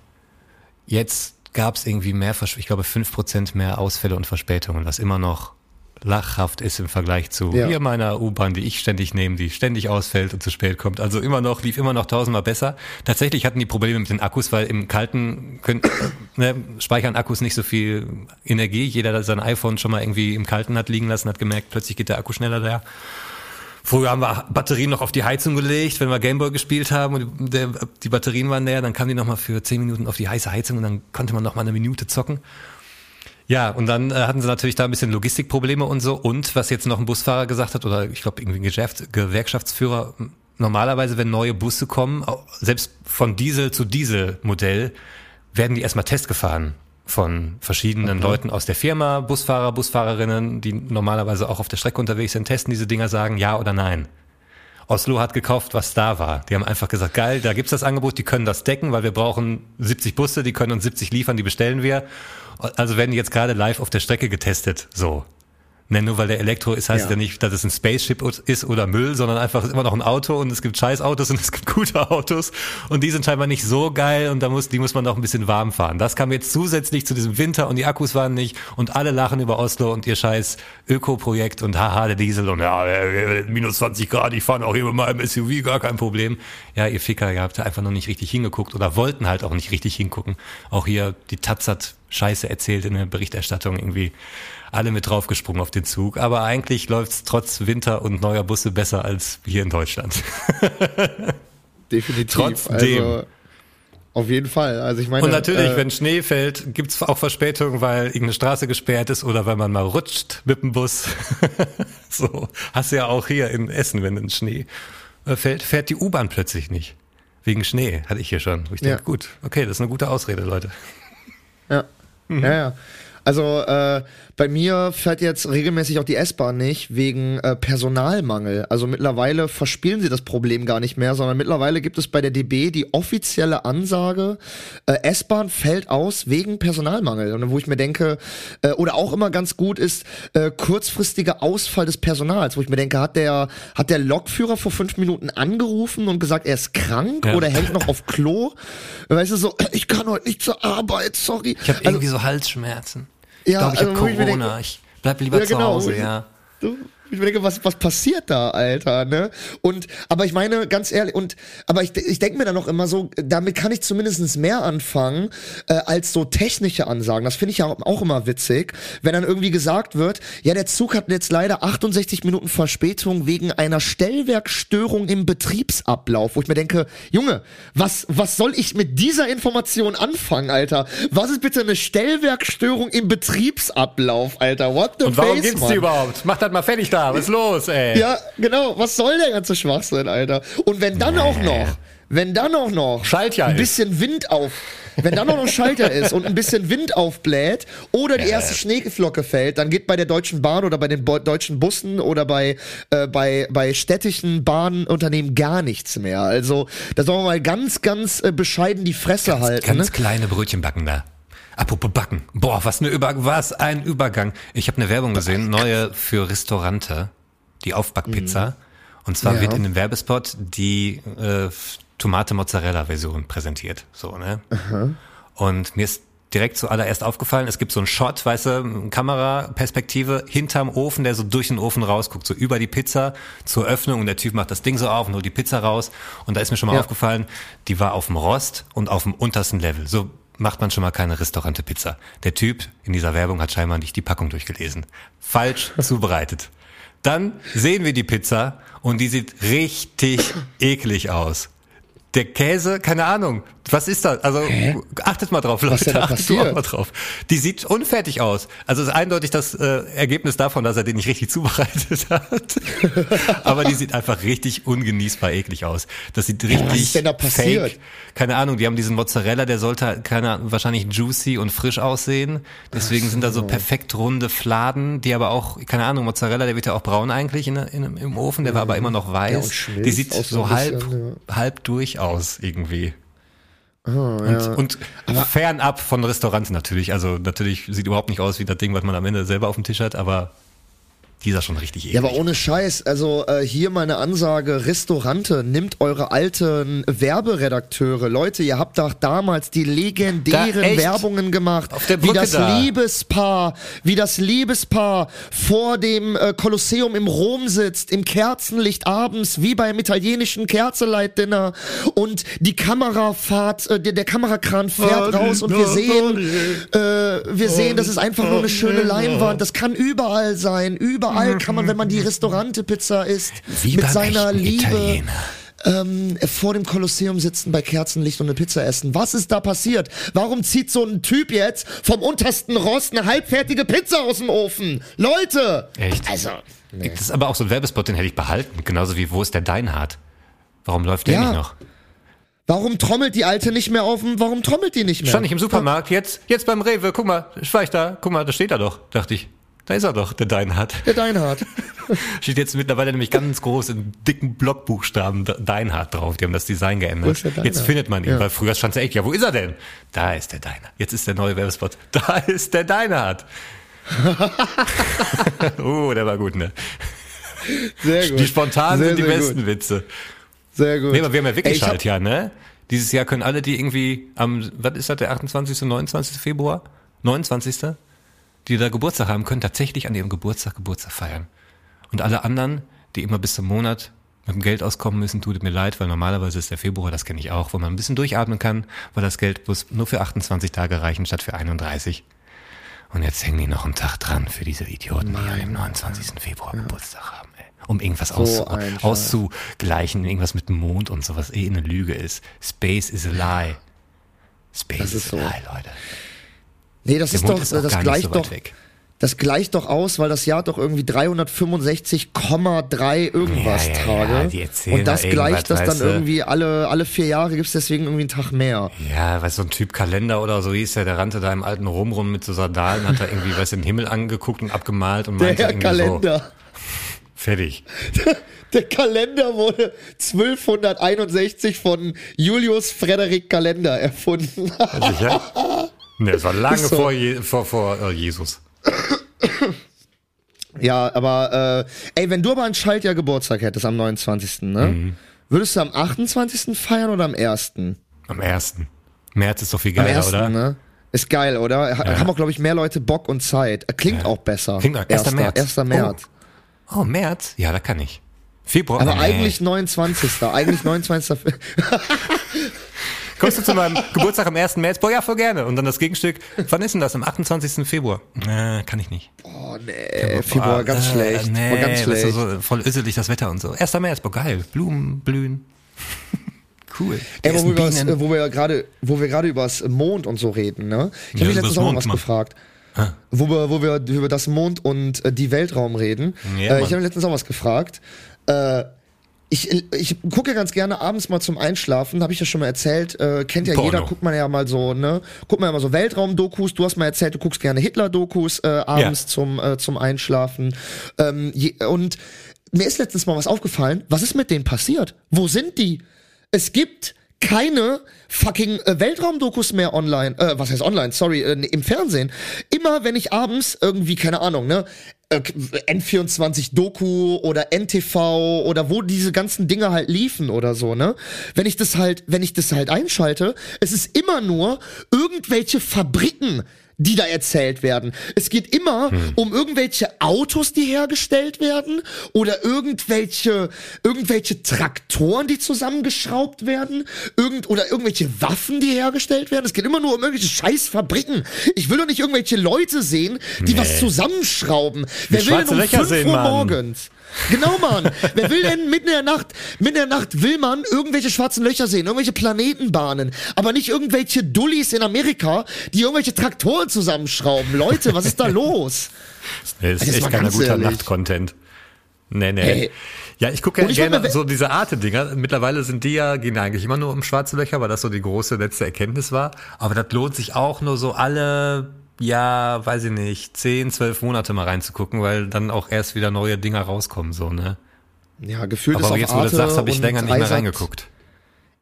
jetzt gab's irgendwie mehr, ich glaube, 5 Prozent mehr Ausfälle und Verspätungen, was immer noch lachhaft ist im Vergleich zu Ja. hier meiner U-Bahn, die ich ständig nehme, die ständig ausfällt und zu spät kommt. Also immer noch, lief immer noch tausendmal besser. Tatsächlich hatten die Probleme mit den Akkus, weil im Kalten können, ne, speichern Akkus nicht so viel Energie. Jeder, der sein iPhone schon mal irgendwie im Kalten hat liegen lassen, hat gemerkt, plötzlich geht der Akku schneller leer. Früher haben wir Batterien noch auf die Heizung gelegt, wenn wir Gameboy gespielt haben und der, die Batterien waren leer, dann kamen die noch mal für zehn Minuten auf die heiße Heizung und dann konnte man noch mal eine Minute zocken. Ja, und dann äh, hatten sie natürlich da ein bisschen Logistikprobleme und so. Und was jetzt noch ein Busfahrer gesagt hat, oder ich glaube irgendwie ein Geschäft, Gewerkschaftsführer, normalerweise, wenn neue Busse kommen, selbst von Diesel zu Diesel-Modell, werden die erstmal Test gefahren von verschiedenen Leuten aus der Firma, Busfahrer, Busfahrerinnen, die normalerweise auch auf der Strecke unterwegs sind, testen diese Dinger, sagen ja oder nein. Oslo hat gekauft, was da war. Die haben einfach gesagt, geil, da gibt's das Angebot, die können das decken, weil wir brauchen 70 Busse, die können uns 70 liefern, die bestellen wir. Also werden die jetzt gerade live auf der Strecke getestet. So. Ne, nur weil der Elektro ist, heißt ja. ja nicht, dass es ein Spaceship ist oder Müll, sondern einfach ist immer noch ein Auto und es gibt Scheißautos und es gibt gute Autos und die sind scheinbar nicht so geil und da muss, die muss man noch ein bisschen warm fahren. Das kam jetzt zusätzlich zu diesem Winter und die Akkus waren nicht und alle lachen über Oslo und ihr scheiß Öko-Projekt und haha, der Diesel und ja, minus 20 Grad, ich fahre auch hier mit meinem SUV, gar kein Problem. Ja, ihr Ficker, ihr habt einfach noch nicht richtig hingeguckt oder wollten halt auch nicht richtig hingucken. Auch hier, die Taz hat Scheiße erzählt in der Berichterstattung irgendwie alle mit draufgesprungen auf den Zug. Aber eigentlich läuft es trotz Winter und neuer Busse besser als hier in Deutschland. Definitiv. Trotzdem. Also, auf jeden Fall. Also ich meine. Und natürlich, äh, wenn Schnee fällt, gibt's auch Verspätungen, weil irgendeine Straße gesperrt ist oder weil man mal rutscht mit dem Bus. so hast du ja auch hier in Essen, wenn ein Schnee äh, fällt, fährt die U-Bahn plötzlich nicht. Wegen Schnee, hatte ich hier schon. Ich denke, Ja. gut, okay, das ist eine gute Ausrede, Leute. Ja. Ja, ja. Also äh, bei mir fährt jetzt regelmäßig auch die S-Bahn nicht wegen äh, Personalmangel. Also mittlerweile verspielen sie das Problem gar nicht mehr, sondern mittlerweile gibt es bei der DB die offizielle Ansage, äh, S-Bahn fällt aus wegen Personalmangel. Und wo ich mir denke, äh, oder auch immer ganz gut ist, äh, kurzfristiger Ausfall des Personals, wo ich mir denke, hat der, hat der Lokführer vor fünf Minuten angerufen und gesagt, er ist krank Ja. oder hängt noch auf Klo? Weißt du, so, ich kann heute nicht zur Arbeit, sorry. Ich habe Also- irgendwie so Halsschmerzen. Ja, ich glaube, ich also, habe ich Corona. denke- ich bleib lieber Ja, zu genau. Hause, ja. Du, ich denke, was, was passiert da, Alter, ne? Und, aber ich meine, ganz ehrlich, und, aber ich, ich denke mir dann noch immer so, damit kann ich zumindest mehr anfangen, äh, als so technische Ansagen. Das finde ich ja auch immer witzig, wenn dann irgendwie gesagt wird, ja, der Zug hat jetzt leider 68 Minuten Verspätung wegen einer Stellwerkstörung im Betriebsablauf, wo ich mir denke, Junge, was, was soll ich mit dieser Information anfangen, Alter? Was ist bitte eine Stellwerkstörung im Betriebsablauf, Alter? What the Und warum face, gibt's Mann? die überhaupt? Mach das mal fertig da. Was ist los, ey? Ja, genau. Was soll der ganze Schwachsinn, Alter? Und wenn dann auch noch, wenn dann auch noch Schaltjahr ein ist. bisschen Wind auf, wenn dann auch noch ein Schalter ist und ein bisschen Wind aufbläht oder die erste Schneeflocke fällt, dann geht bei der Deutschen Bahn oder bei den Bo deutschen Bussen oder bei, äh, bei, bei städtischen Bahnunternehmen gar nichts mehr. Also, da sollen wir mal ganz, ganz äh, bescheiden die Fresse halten. Ganz ne? kleine Brötchen backen da. Apropos backen. Boah, was eine Über was ein Übergang. Ich habe eine Werbung gesehen, neue für Restaurante, die Aufbackpizza. Und zwar Ja. wird in dem Werbespot die äh, Tomate-Mozzarella-Version präsentiert. So, ne? Und mir ist direkt zuallererst aufgefallen, es gibt so einen Shot, weißt du, Kameraperspektive hinterm Ofen, der so durch den Ofen rausguckt, so über die Pizza zur Öffnung und der Typ macht das Ding so auf und holt die Pizza raus. Und da ist mir schon mal Ja. aufgefallen, die war auf dem Rost und auf dem untersten Level. So macht man schon mal keine Restaurante-Pizza. Der Typ in dieser Werbung hat scheinbar nicht die Packung durchgelesen. Falsch zubereitet. Dann sehen wir die Pizza und die sieht richtig eklig aus. Der Käse, keine Ahnung, was ist das? Also achtet mal drauf, Leute, da achtet du auch passiert? mal drauf. Die sieht unfertig aus. Also es ist eindeutig das äh, Ergebnis davon, dass er den nicht richtig zubereitet hat. Aber die sieht einfach richtig ungenießbar eklig aus. Das sieht richtig was ist denn da passiert? fake. Keine Ahnung, die haben diesen Mozzarella, der sollte keine Ahnung, wahrscheinlich juicy und frisch aussehen. Deswegen sind da so perfekt runde Fladen, die aber auch, keine Ahnung, Mozzarella, der wird ja auch braun eigentlich in, in, im Ofen, der war aber immer noch weiß. Ja, die sieht so so halb, bisschen, halb durch aus irgendwie. Ah, Und, und fernab von Restaurants natürlich. Also natürlich sieht überhaupt nicht aus wie das Ding, was man am Ende selber auf dem Tisch hat, aber dieser schon richtig eklig. Ja, aber ohne Scheiß, also äh, hier meine Ansage, Restaurante, nimmt eure alten Werberedakteure. Leute, ihr habt doch damals die legendären Da? Werbungen gemacht, Auf der wie das da. Liebespaar, wie das Liebespaar vor dem äh, Kolosseum im Rom sitzt, im Kerzenlicht abends, wie beim italienischen Kerzeleitdinner und die Kamerafahrt, äh, der, der Kamerakran fährt raus und wir sehen, äh, wir sehen, das ist einfach nur eine schöne Leinwand. Das kann überall sein. Überall kann man, wenn man die Restaurante-Pizza isst, Wie mit seiner Liebe Italiener. ähm, vor dem Kolosseum sitzen bei Kerzenlicht und eine Pizza essen. Was ist da passiert? Warum zieht so ein Typ jetzt vom untersten Rost eine halbfertige Pizza aus dem Ofen? Leute! Echt? Also, Das ist aber auch so ein Werbespot, den hätte ich behalten. Genauso wie Wo ist der Deinhard? Warum läuft der Ja. nicht noch? warum trommelt die Alte nicht mehr auf dem, warum trommelt die nicht mehr? Stand ich im Supermarkt, jetzt, jetzt beim Rewe, guck mal, war ich da, guck mal, da steht er doch, dachte ich. Da ist er doch, der Deinhard. Der Deinhard. Steht jetzt mittlerweile nämlich ganz groß in dicken Blockbuchstaben Deinhard drauf. Die haben das Design geändert. Jetzt findet man ihn, Ja. weil früher stand er echt, ja, wo ist er denn? Da ist der Deinhard. Jetzt ist der neue Werbespot. Da ist der Deinhard. oh, der war gut, ne? Sehr gut. Die spontanen Sehr, sind die besten Gut. Witze. Sehr gut. Nee, aber wir haben ja wirklich halt, ja, ne? Dieses Jahr können alle, die irgendwie am, was ist das, der 28., 29. Februar? 29. Die da Geburtstag haben, können tatsächlich an ihrem Geburtstag Geburtstag feiern. Und alle anderen, die immer bis zum Monat mit dem Geld auskommen müssen, tut mir leid, weil normalerweise ist der Februar, das kenne ich auch, wo man ein bisschen durchatmen kann, weil das Geld muss nur für 28 Tage reichen statt für 31. Und jetzt hängen die noch einen Tag dran für diese Idioten, die an dem 29. Februar Geburtstag haben, ey. Um irgendwas auszu ein Scheiß. auszugleichen, irgendwas mit dem Mond und so, was eh eine Lüge ist. Space is a lie. Space Das is ist a so. lie, Leute. Nee, das Der ist Mond doch, ist das gleicht so doch, weg. das gleicht doch aus, weil das Jahr doch irgendwie 365,3 irgendwas Ja, ja, ja, Tage. die erzählen Und das da gleicht das dann irgendwie alle, alle vier Jahre gibt's deswegen irgendwie einen Tag mehr. Ja, weißt du, so ein Typ Kalender oder so hieß der, der rannte da im alten Rom rum mit so Sandalen, hat da irgendwie, weißt du, den Himmel angeguckt und abgemalt und Der meinte Herr irgendwie Kalender. so, fertig. Der Kalender wurde 1261 von Julius Frederik Kalender erfunden. Sicher? Ne, das war lange so. vor, Je vor, vor äh, Jesus. ja, aber äh, ey, wenn du aber ein Schaltjahr Geburtstag hättest am 29. Ne? Mhm. Würdest du am 28. feiern oder am 1.? Am ersten. März ist doch viel Am geiler, 1. oder? Ne? Ist geil, oder? Ha- Haben auch, glaube ich, mehr Leute Bock und Zeit. Klingt auch besser. Klingt auch- 1. März. 1. März. Oh, März? Ja, da kann ich. Februar? Aber nee. eigentlich 29. eigentlich 29. Kommst du zu meinem Geburtstag am 1. März? Boah, ja, voll gerne. Und dann das Gegenstück. Wann ist denn das? Am 28. Februar? Äh, kann ich nicht. Oh nee, Februar ganz äh, schlecht. Nee, Boah, ganz schlecht. so voll öselig das Wetter und so. 1. März, boah, geil. Blumen blühen. cool. Ey, wo wir, äh, wo wir gerade, wo wir gerade übers Mond und so reden, ne? Ich Ja, habe mich übers letztens auch mal was Mann. gefragt. Wo wir, wo wir über das Mond und äh, die Weltraum reden. Ja, äh, ich habe mich letztens auch was gefragt. Äh, ich, ich gucke ganz gerne abends mal zum Einschlafen, habe ich ja schon mal erzählt, äh, kennt ja Porno. jeder, guckt man ja mal so, ne? Guckt man ja mal so Weltraum-Dokus, du hast mal erzählt, du guckst gerne Hitler-Dokus äh, abends Ja. zum, äh, zum Einschlafen. Ähm, je, und mir ist letztens mal was aufgefallen, was ist mit denen passiert? Wo sind die? Es gibt keine fucking äh, Weltraumdokus mehr online. Äh, was heißt online? Sorry, äh, im Fernsehen. Immer wenn ich abends irgendwie, keine Ahnung, ne, äh, N24 Doku oder NTV oder wo diese ganzen Dinge halt liefen oder so, ne? Wenn ich das halt, wenn ich das halt einschalte, es ist immer nur irgendwelche Fabriken, die da erzählt werden. Es geht immer um irgendwelche Autos, die hergestellt werden oder irgendwelche irgendwelche Traktoren, die zusammengeschraubt werden, irgend oder irgendwelche Waffen, die hergestellt werden. Es geht immer nur um irgendwelche scheiß Fabriken. Ich will doch nicht irgendwelche Leute sehen, die was zusammenschrauben. Wer will denn um Löcher 5 sehen, Uhr morgens? Genau, Mann. Wer will denn mitten in der Nacht, mitten in der Nacht will man irgendwelche schwarzen Löcher sehen, irgendwelche Planetenbahnen, aber nicht irgendwelche Dullis in Amerika, die irgendwelche Traktoren zusammenschrauben. Leute, was ist da los? Das ist Das echt ganz guter. Nacht-Content. Nee, nee. Hey. Ja, ich gucke ja ich gerne so diese Arte-Dinger. Mittlerweile sind die ja, gehen eigentlich immer nur um schwarze Löcher, weil das so die große letzte Erkenntnis war. Aber das lohnt sich auch nur so alle, ja, weiß ich nicht, 10, 12 Monate mal reinzugucken, weil dann auch erst wieder neue Dinger rauskommen, so, ne? Ja, gefühlt ist Aber auf jetzt, wo du das sagst, habe ich länger nicht mehr reingeguckt.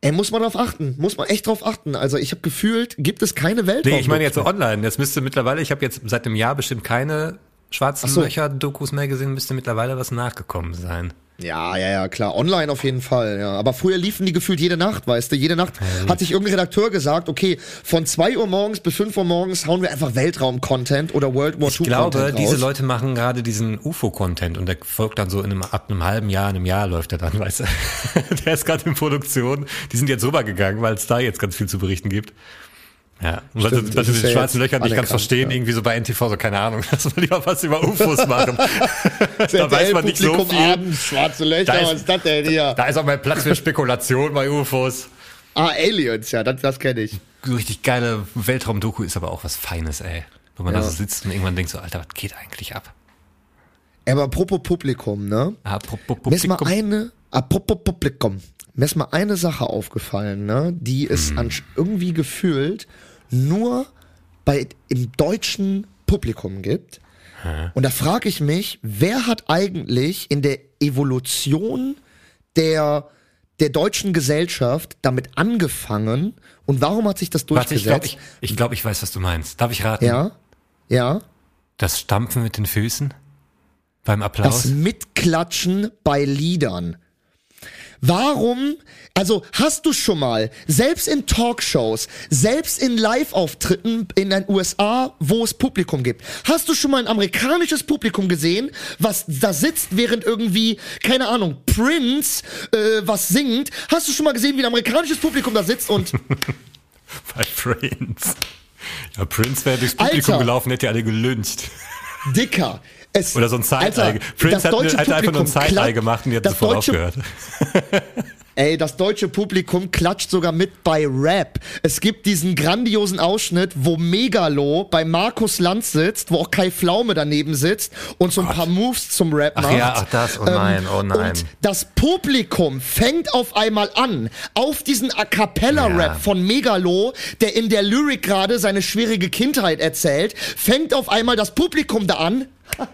Ey, muss man drauf achten. Muss man echt drauf achten. Also ich habe gefühlt, gibt es keine Weltraum. Nee, ich meine jetzt so online. Jetzt müsste mittlerweile, ich habe jetzt seit einem Jahr bestimmt keine schwarzen so. Löcher-Dokus mehr gesehen, müsste mittlerweile was nachgekommen sein. Ja, ja, ja, klar. Online auf jeden Fall, ja. Aber früher liefen die gefühlt jede Nacht, weißt du. Jede Nacht hat sich irgendein Redakteur gesagt, okay, von 2 Uhr morgens bis 5 Uhr morgens hauen wir einfach Weltraum-Content oder World War Ich II glaube, Content diese raus. Leute machen gerade diesen UFO-Content und der folgt dann so in einem, ab einem halben Jahr, einem Jahr läuft er dann, weißt du. der ist gerade in Produktion. Die sind jetzt rübergegangen, weil es da jetzt ganz viel zu berichten gibt. Ja, und Stimmt, weil das du ist die ja schwarzen Löcher nicht ganz verstehen, ja. irgendwie so bei NTV, so keine Ahnung, dass wir lieber was über UFOs machen. da weiß man nicht so Publikum viel. Abends, schwarze Löcher, Da ist- was ist das denn hier? Da ist auch mal Platz für Spekulation bei UFOs. Ah, Aliens, ja, das, das kenne ich. Richtig geile Weltraum-Doku ist aber auch was Feines, ey. Wenn man Ja. da so sitzt und irgendwann denkt so, Alter, was geht eigentlich ab? Aber apropos Publikum, ne? Apropos Mir ist mal Publikum. eine, apropos Publikum, mir ist mal eine Sache aufgefallen, ne? Die es Hm. an, irgendwie gefühlt nur bei, im deutschen Publikum gibt. Und da frage ich mich, wer hat eigentlich in der Evolution der, der deutschen Gesellschaft damit angefangen und warum hat sich das Warte, ich durchgesetzt? glaube, ich, ich, glaub, ich weiß, was du meinst. Darf ich raten? ja, ja. Das Stampfen mit den Füßen? Beim Das Applaus? Mitklatschen bei Liedern. Warum? Also hast du schon mal, selbst in Talkshows, selbst in Live-Auftritten in den USA, wo es Publikum gibt, hast du schon mal ein amerikanisches Publikum gesehen, was da sitzt, während irgendwie, keine Ahnung, Prince äh, was singt? Hast du schon mal gesehen, wie ein amerikanisches Publikum da sitzt und Bei Prince. Ja, Prince wäre durchs Publikum Alter. gelaufen, hätte die alle gelünscht. dicker? Es, Oder so ein Side-Eye. Prince hat, deutsche hat einfach nur ein Side-Eye gemacht und die hat sofort aufgehört. Ey, das deutsche Publikum klatscht sogar mit bei Rap. Es gibt diesen grandiosen Ausschnitt, wo Megalo bei Markus Lanz sitzt, wo auch Kai Pflaume daneben sitzt und so ein paar Moves zum Rap Ach macht. ja, ach das, oh nein, oh nein. Und das Publikum fängt auf einmal an, auf diesen A Cappella-Rap Ja. von Megalo, der in der Lyrik gerade seine schwierige Kindheit erzählt, fängt auf einmal das Publikum da an.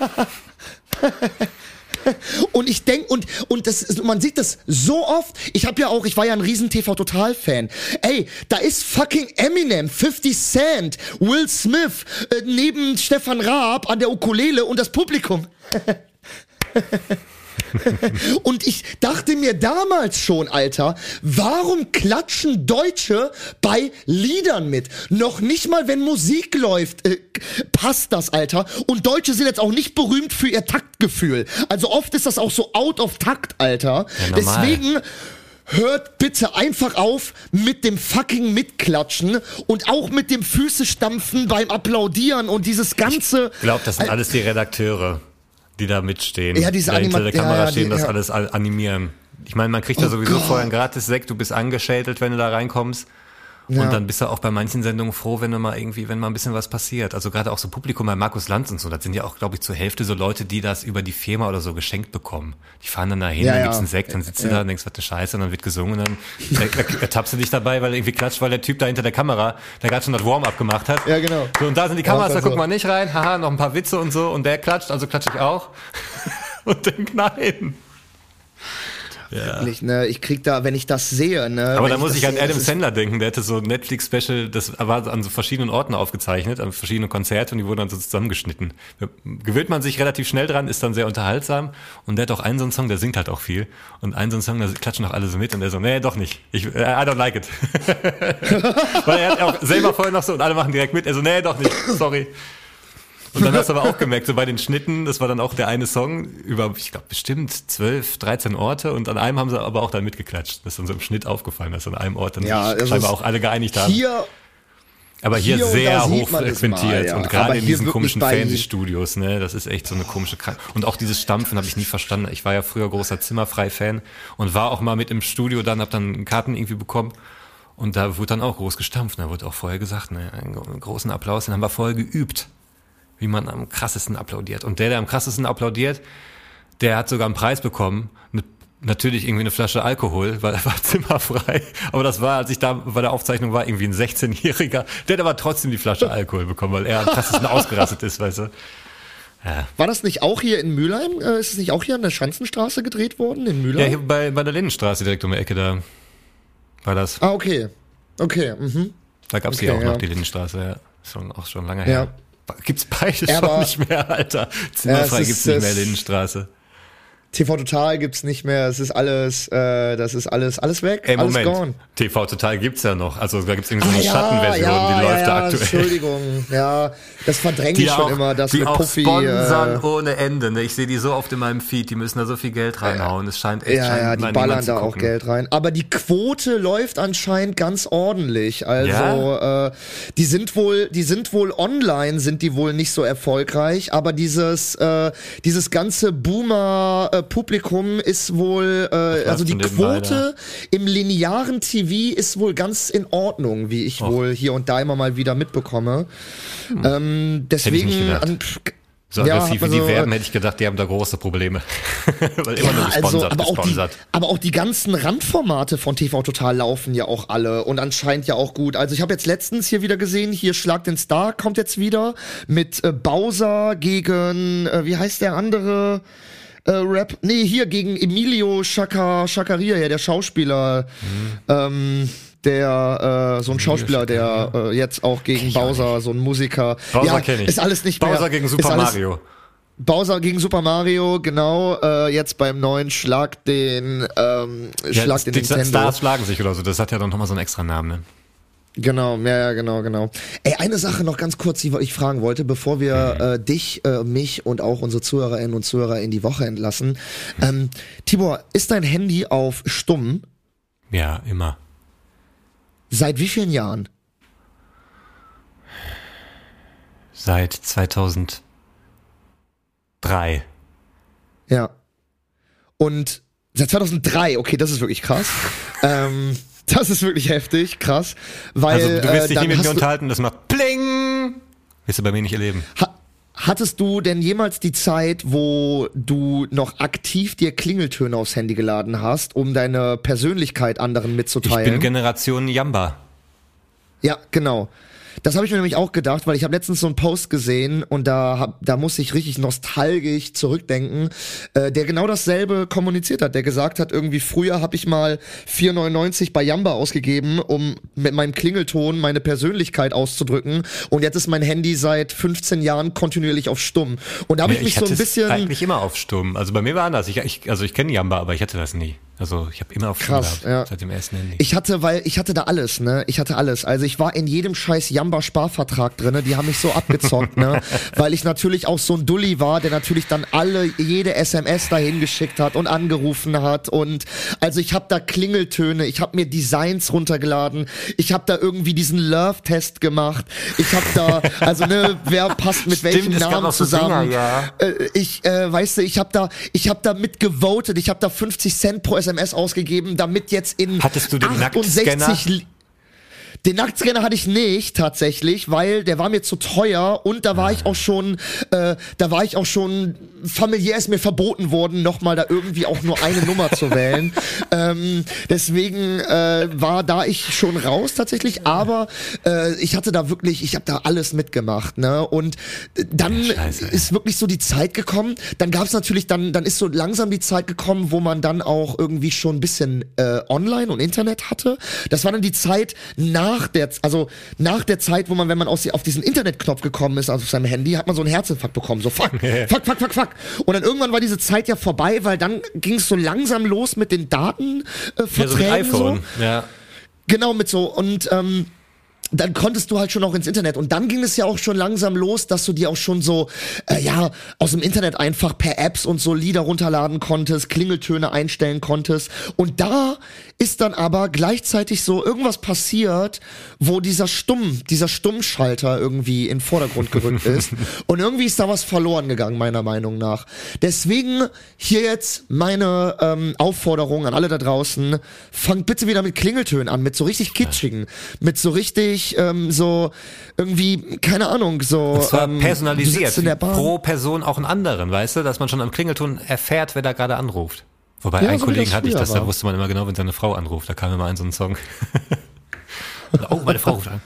Und ich denk und und das man sieht das so oft. Ich habe ja auch, ich war ja ein riesen TV Total Fan. Ey, da ist fucking Eminem, 50 Cent, Will Smith äh, neben Stefan Raab an der Ukulele und das Publikum. Und ich dachte mir damals schon, Alter, warum klatschen Deutsche bei Liedern mit? Noch nicht mal, wenn Musik läuft, äh, passt das, Alter. Und Deutsche sind jetzt auch nicht berühmt für ihr Taktgefühl. Also oft ist das auch so out of Takt, Alter. Ja. Deswegen hört bitte einfach auf mit dem fucking Mitklatschen und auch mit dem Füße stampfen beim Applaudieren und dieses ganze. Ich glaube, das sind alles die Redakteure, die da mitstehen. Ja, diese die da hinter der Kamera ja, ja, stehen, die- das alles animieren. Ich meine, man kriegt ja Oh sowieso Gott. vorher ein gratis Sekt, du bist angeschädelt, wenn du da reinkommst. Ja. Und dann bist du auch bei manchen Sendungen froh, wenn du mal irgendwie, wenn mal ein bisschen was passiert. Also gerade auch so Publikum bei Markus Lanz und so, das sind ja auch, glaube ich, zur Hälfte so Leute, die das über die Firma oder so geschenkt bekommen. Die fahren dann dahin, Ja, dann ja. gibt's einen Sekt, dann sitzt du da und denkst, was eine Scheiße, und dann wird gesungen und dann da- da ertappst du dich dabei, weil irgendwie klatscht, weil der Typ da hinter der Kamera, der gerade schon das Warm-up gemacht hat. Ja, genau. So, und da sind die Kameras, da guckt so. man nicht rein, haha, noch ein paar Witze und so, und der klatscht, also klatsche ich auch. und denk, nein. Ja. Wirklich, ne? Ich krieg da, wenn ich das sehe, ne? Aber wenn da muss ich an sehe, Adam Sandler denken, der hatte so ein Netflix-Special, das war an so verschiedenen Orten aufgezeichnet, an verschiedenen Konzerten, die wurden dann so zusammengeschnitten. Gewöhnt man sich relativ schnell dran, ist dann sehr unterhaltsam und der hat auch einen so einen Song, der singt halt auch viel und einen so einen Song, da klatschen auch alle so mit und der so, nee, doch nicht, ich, äh, I don't like it. Weil er hat auch selber vorher noch so und alle machen direkt mit, er so, nee, doch nicht, sorry. Und dann hast du aber auch gemerkt, so bei den Schnitten, das war dann auch der eine Song über, ich glaube, bestimmt 12, 13 Orte und an einem haben sie aber auch dann mitgeklatscht. Das ist dann so im Schnitt aufgefallen, dass an einem Ort dann Ja, sich also scheinbar auch alle geeinigt haben. Hier, aber hier, hier sehr da sieht hoch man es frequentiert mal, ja. und gerade in diesen komischen Fernsehstudios, ne, das ist echt so eine komische Krank Und auch dieses Stampfen habe ich nie verstanden. Ich war ja früher großer Zimmerfrei-Fan und war auch mal mit im Studio, dann hab dann Karten irgendwie bekommen. Und da wurde dann auch groß gestampft. Da wurde auch vorher gesagt, ne, einen gro- großen Applaus, den haben wir vorher geübt wie man am krassesten applaudiert. Und der, der am krassesten applaudiert, der hat sogar einen Preis bekommen. Ne, natürlich irgendwie eine Flasche Alkohol, weil er war zimmerfrei. Aber das war, als ich da bei der Aufzeichnung war, irgendwie ein 16-Jähriger. Der hat aber trotzdem die Flasche Alkohol bekommen, weil er am krassesten ausgerastet ist, weißt du. war das nicht auch hier in Mülheim? Äh, ist es nicht auch hier an der Schanzenstraße gedreht worden, in Ja, Mülheim? hier bei, bei der Lindenstraße direkt um die Ecke, da war das. ah, okay. Okay, mhm. Da gab's Okay, hier auch ja. noch die Lindenstraße, ja. Schon, auch schon lange Ja. Gibt's beide Ja, schon nicht mehr, Alter. Zimmerfrei es gibt's ist- nicht mehr Lindenstraße. TV Total gibt's nicht mehr. Es ist alles, äh, das ist alles, alles weg, Ey, alles Moment. gone. TV Total gibt's ja noch. Also da gibt's irgendwie so Ah, eine ja, Schattenversion, ja, die läuft ja, da aktuell. Entschuldigung, ja, das verdränge ich schon immer, das die mit auch Puffy. sponsern Äh, ohne Ende. Ne? Ich sehe die so oft in meinem Feed, die müssen da so viel Geld reinhauen. Es scheint echt ja, ja, die ballern da auch. Geld rein. Aber die Quote läuft anscheinend ganz ordentlich. Also äh, die sind wohl, die sind wohl online, sind die wohl nicht so erfolgreich. Aber dieses, äh, dieses ganze Boomer-Publikum ist wohl, äh, also die Quote im linearen TV ist wohl ganz in Ordnung, wie ich wohl hier und da immer mal wieder mitbekomme. Ähm, deswegen an, So Ja, aggressiv wie also, die werden, hätte ich gedacht, die haben da große Probleme. Weil immer nur Ja, also, gesponsert, aber, auch die, aber auch die ganzen Randformate von TV Total laufen ja auch alle und anscheinend ja auch gut. Also ich habe jetzt letztens hier wieder gesehen, hier Schlag den Star kommt jetzt wieder mit äh, Bowser gegen, äh, wie heißt der andere äh, Rap? Nee, hier gegen Emilio Chaka, Chakaria, ja, der Schauspieler. Mhm. Ähm, der äh, so ein Schauspieler, der äh, jetzt auch gegen Bowser, so ein Musiker. Bowser ja, kenn ich. ist alles nicht mehr. Bowser gegen ist Super Mario. Bowser gegen Super Mario, genau. Äh, jetzt beim neuen Schlag den ähm, Schlag den die Nintendo. Stars schlagen sich oder so. Das hat ja dann nochmal so einen extra Namen, ne? Genau, ja, ja, genau, genau. Ey, eine Sache noch ganz kurz, die ich fragen wollte, bevor wir Mhm. äh, dich, äh, mich und auch unsere Zuhörerinnen und Zuhörer in die Woche entlassen. Ähm, Tibor, ist dein Handy auf stumm? Ja, immer. Seit wie vielen Jahren? Seit 2003. Ja. Und seit 2003, okay, das ist wirklich krass. ähm, das ist wirklich heftig, krass. Weil, Also du willst äh, dich nie mit mir unterhalten, das macht Pling! Wirst du bei mir nicht erleben. Ha hattest du denn jemals die Zeit, wo du noch aktiv dir Klingeltöne aufs Handy geladen hast, um deine Persönlichkeit anderen Ich mitzuteilen? bin Generation Jamba. ja, genau. Das habe ich mir nämlich auch gedacht, weil ich habe letztens so einen Post gesehen und da hab, da musste ich richtig nostalgisch zurückdenken, äh, der genau dasselbe kommuniziert hat, der gesagt hat, irgendwie früher habe ich mal 4,99 bei Yamba ausgegeben, um mit meinem Klingelton meine Persönlichkeit auszudrücken und jetzt ist mein Handy seit 15 Jahren kontinuierlich auf stumm und da habe ich mich so ein bisschen eigentlich immer auf Stumm. Also bei mir war anders. Ich, ich, also ich kenne Jamba, aber ich hatte das nie. Also ich habe immer auf Krass, gehabt. ja. Seit dem ersten Handy. Ich hatte, weil ich hatte da alles, ne? Ich hatte alles. Also ich war in jedem scheiß Jamba Sparvertrag drinne. Die haben mich so abgezockt, ne? Weil ich natürlich auch so ein Dulli war, der natürlich dann alle jede SMS dahin geschickt hat und angerufen hat und also ich habe da Klingeltöne, ich habe mir Designs runtergeladen, ich habe da irgendwie diesen Love Test gemacht. Ich habe da also ne, wer passt mit welchem Namen zusammen? Dinger, ja. Äh, ich äh, weißt du, ich habe da ich habe da mit gewotet, ich habe da 50 Cent pro SMS ausgegeben, damit jetzt in Hattest du den 68 Nacktscanner? Den Nacktscanner hatte ich nicht tatsächlich, weil der war mir zu teuer und da war ich auch schon, äh, da war ich auch schon familiär ist mir verboten worden, nochmal da irgendwie auch nur eine Nummer zu wählen. Ähm, deswegen äh, war da ich schon raus tatsächlich, aber äh, ich hatte da wirklich, ich habe da alles mitgemacht, ne? Und äh, dann Ja, scheiße, ist wirklich so die Zeit gekommen. Dann gab es natürlich, dann, dann ist so langsam die Zeit gekommen, wo man dann auch irgendwie schon ein bisschen äh, Online und Internet hatte. Das war dann die Zeit nach der, also nach der Zeit, wo man, wenn man aus, auf diesen Internetknopf gekommen ist, also auf seinem Handy, hat man so einen Herzinfarkt bekommen. So fuck, fuck, fuck, fuck, fuck. Und dann irgendwann war diese Zeit ja vorbei, weil dann ging es so langsam los mit den Datenverträgen. Äh, ja, so iPhone. Ja. Genau, mit so. Und ähm, dann konntest du halt schon auch ins Internet. Und dann ging es ja auch schon langsam los, dass du dir auch schon so, äh, ja, aus dem Internet einfach per Apps und so Lieder runterladen konntest, Klingeltöne einstellen konntest. Und da ist dann aber gleichzeitig so irgendwas passiert, wo dieser Stumm, dieser Stummschalter irgendwie in den Vordergrund gerückt ist. Und irgendwie ist da was verloren gegangen, meiner Meinung nach. Deswegen hier jetzt meine ähm, Aufforderung an alle da draußen, fangt bitte wieder mit Klingeltönen an, mit so richtig kitschigen, mit so richtig ähm, so irgendwie, keine Ahnung, so Und zwar ähm, personalisiert. Pro Person auch einen anderen, weißt du? Dass man schon am Klingelton erfährt, wer da gerade anruft. Wobei, Ja, einen so Kollegen hatte ich das, da war. wusste man immer genau, wenn seine Frau anruft. Da kam immer ein so ein Song. oh, meine Frau ruft an.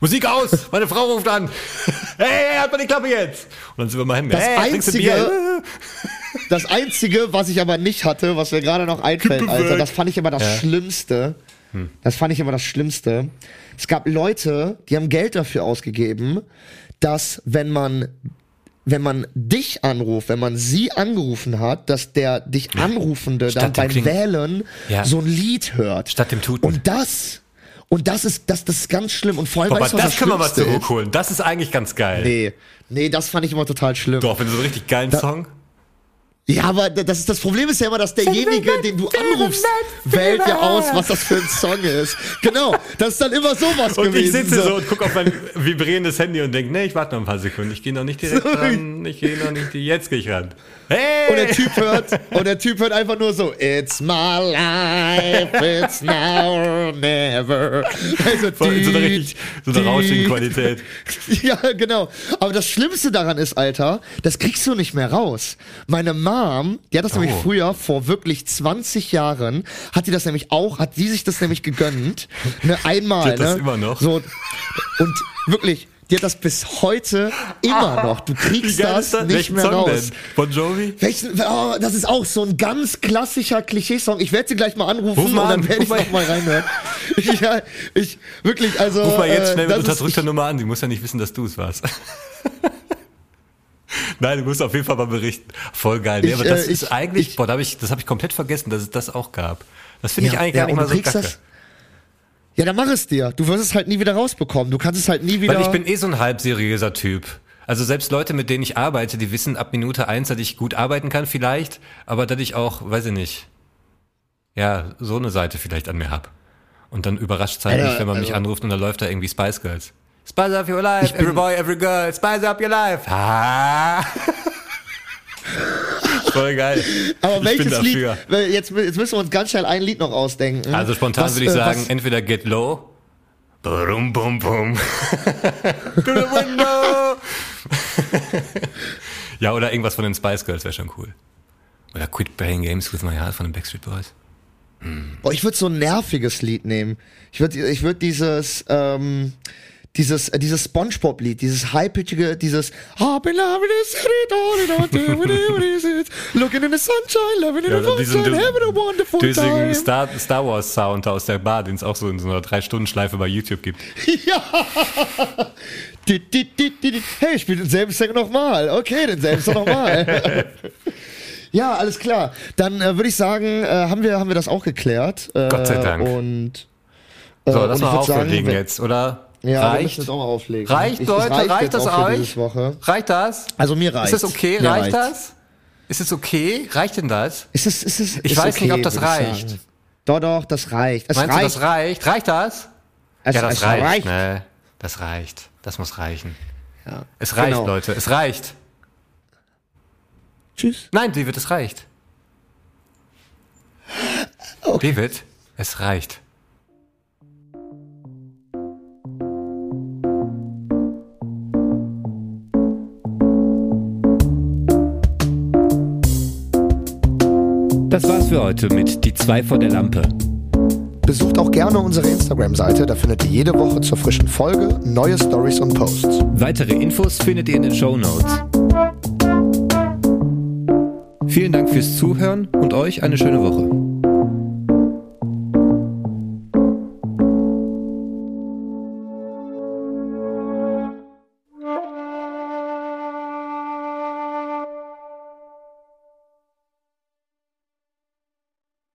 Musik aus! Meine Frau ruft an! Hey, halt mal die Klappe jetzt! Und dann sind wir mal hin. Das hey, Einzige-? Das einzige, was ich aber nicht hatte, was mir gerade noch einfällt, Alter, das fand ich immer das Schlimmste. Das fand ich immer das Schlimmste. Es gab Leute, die haben Geld dafür ausgegeben, dass wenn man wenn man dich anruft, wenn man sie angerufen hat, dass der dich Anrufende dann Statt dem beim Kling- Wählen Ja. so ein Lied hört. Statt dem Tuten. Und das und das ist das das ist ganz schlimm und vor allem Aber weißt du, was das können wir mal ist? zurückholen. Das ist eigentlich ganz geil. Nee, nee, das fand ich immer total schlimm. Doch, wenn du so einen richtig geilen Song. Ja, aber das ist das Problem ist ja immer, dass derjenige, den du anrufst, wählt ja aus, was das für ein Song ist. Genau, das ist dann immer sowas Und ich gewesen. sitze so und gucke auf mein vibrierendes Handy und denke, nee, ich warte noch ein paar Sekunden. Ich gehe noch nicht direkt ran. Ich gehe noch nicht. Jetzt gehe ich ran. Hey! Und der Typ hört, und der Typ hört einfach nur so, It's my life, it's now or never. Also, Voll in so einer düt, richtig, so einer düt. rauschigen Qualität. Ja, genau. Aber das Schlimmste daran ist, Alter, das kriegst du nicht mehr raus. Meine Mom, die hat das nämlich Oh. früher, vor wirklich 20 Jahren, hat die das nämlich auch, hat die sich das nämlich gegönnt. Ne, einmal, Die hat das ne? immer noch? So, und wirklich, die hat das bis heute immer noch. Du kriegst das das? nicht mehr Song raus. denn? Bon Jovi? Welchen, oh, das ist auch so ein ganz klassischer Klischeesong. Ich werde sie gleich mal anrufen Ruf mal und dann an, werde ich noch mal reinhören. ja, ich, wirklich, also. Ruf mal jetzt äh, schnell mit unterdrückter Nummer an. Die muss ja nicht wissen, dass du es warst. Nein, du musst auf jeden Fall mal berichten. Voll geil. Nee, Ich, aber das äh, ist ich- eigentlich, ich- boah, da hab ich, das habe ich komplett vergessen, dass es das auch gab. Das finde ich Ja, eigentlich ja, gar nicht mal so kacke. das- Ja, dann mach es dir. Du wirst es halt nie wieder rausbekommen. Du kannst es halt nie wieder. Weil ich bin eh so ein halb seriöser Typ. Also selbst Leute, mit denen ich arbeite, die wissen ab Minute eins, dass ich gut arbeiten kann vielleicht, aber dass ich auch, weiß ich nicht, ja, so eine Seite vielleicht an mir hab. Und dann überrascht es halt mich, wenn man mich also- anruft und dann läuft da irgendwie Spice Girls. Spice up your life, every boy, every girl, spice up your life. Ah. Voll geil. aber ich welches bin Lied? Jetzt, jetzt müssen wir uns ganz schnell ein Lied noch ausdenken. Also spontan Was, würde ich äh, sagen, was- entweder Get Low. Bum, bum, bum. To the window. ja, oder irgendwas von den Spice Girls wäre schon cool. Oder Quit Playing Games with My Heart von den Backstreet Boys. Boah, ich würde so ein nerviges Lied nehmen. Ich würde ich würd dieses, ähm, dieses, äh, dieses Spongebob-Lied, dieses high-pitchige, dieses the city, don't it, is, looking in the sunshine, loving in Ja, the diesen sunshine, having a wonderful düsigen time. Star, Star Wars Sound da aus der Bar, den es auch so in so einer Drei-Stunden-Schleife bei YouTube gibt. Ja. Di, di, di, di, di. Hey, spiel denselben Song nochmal. Okay, denselben Song nochmal. ja, alles klar. Dann äh, würde ich sagen, äh, haben, wir, haben wir das auch geklärt. Äh, Gott sei Dank. Und, äh, So, ich sagen, auflegen wenn- jetzt, oder? Ja, reicht? jetzt auch mal auflegen. Reicht, Ich- Leute? Reicht, jetzt das euch? Reicht das? Also mir reicht. Ist das okay? Mir reicht reicht's. das? Ist es okay? Reicht denn das? Ist es, ist es, Ich ist weiß nicht, ob das reicht. sagen. Doch, doch, das reicht. Es Meinst reicht. du, das reicht? Reicht das? es, ja, das es reicht. Ne? Das reicht. Das muss reichen. Ja. Es reicht, Genau. Leute. Es reicht. Tschüss. Nein, David, es reicht. David, es reicht. Das war's für heute mit Die zwei vor der Lampe. Besucht auch gerne unsere Instagram-Seite, da findet ihr jede Woche zur frischen Folge neue Stories und Posts. Weitere Infos findet ihr in den Show Notes. Vielen Dank fürs Zuhören und euch eine schöne Woche.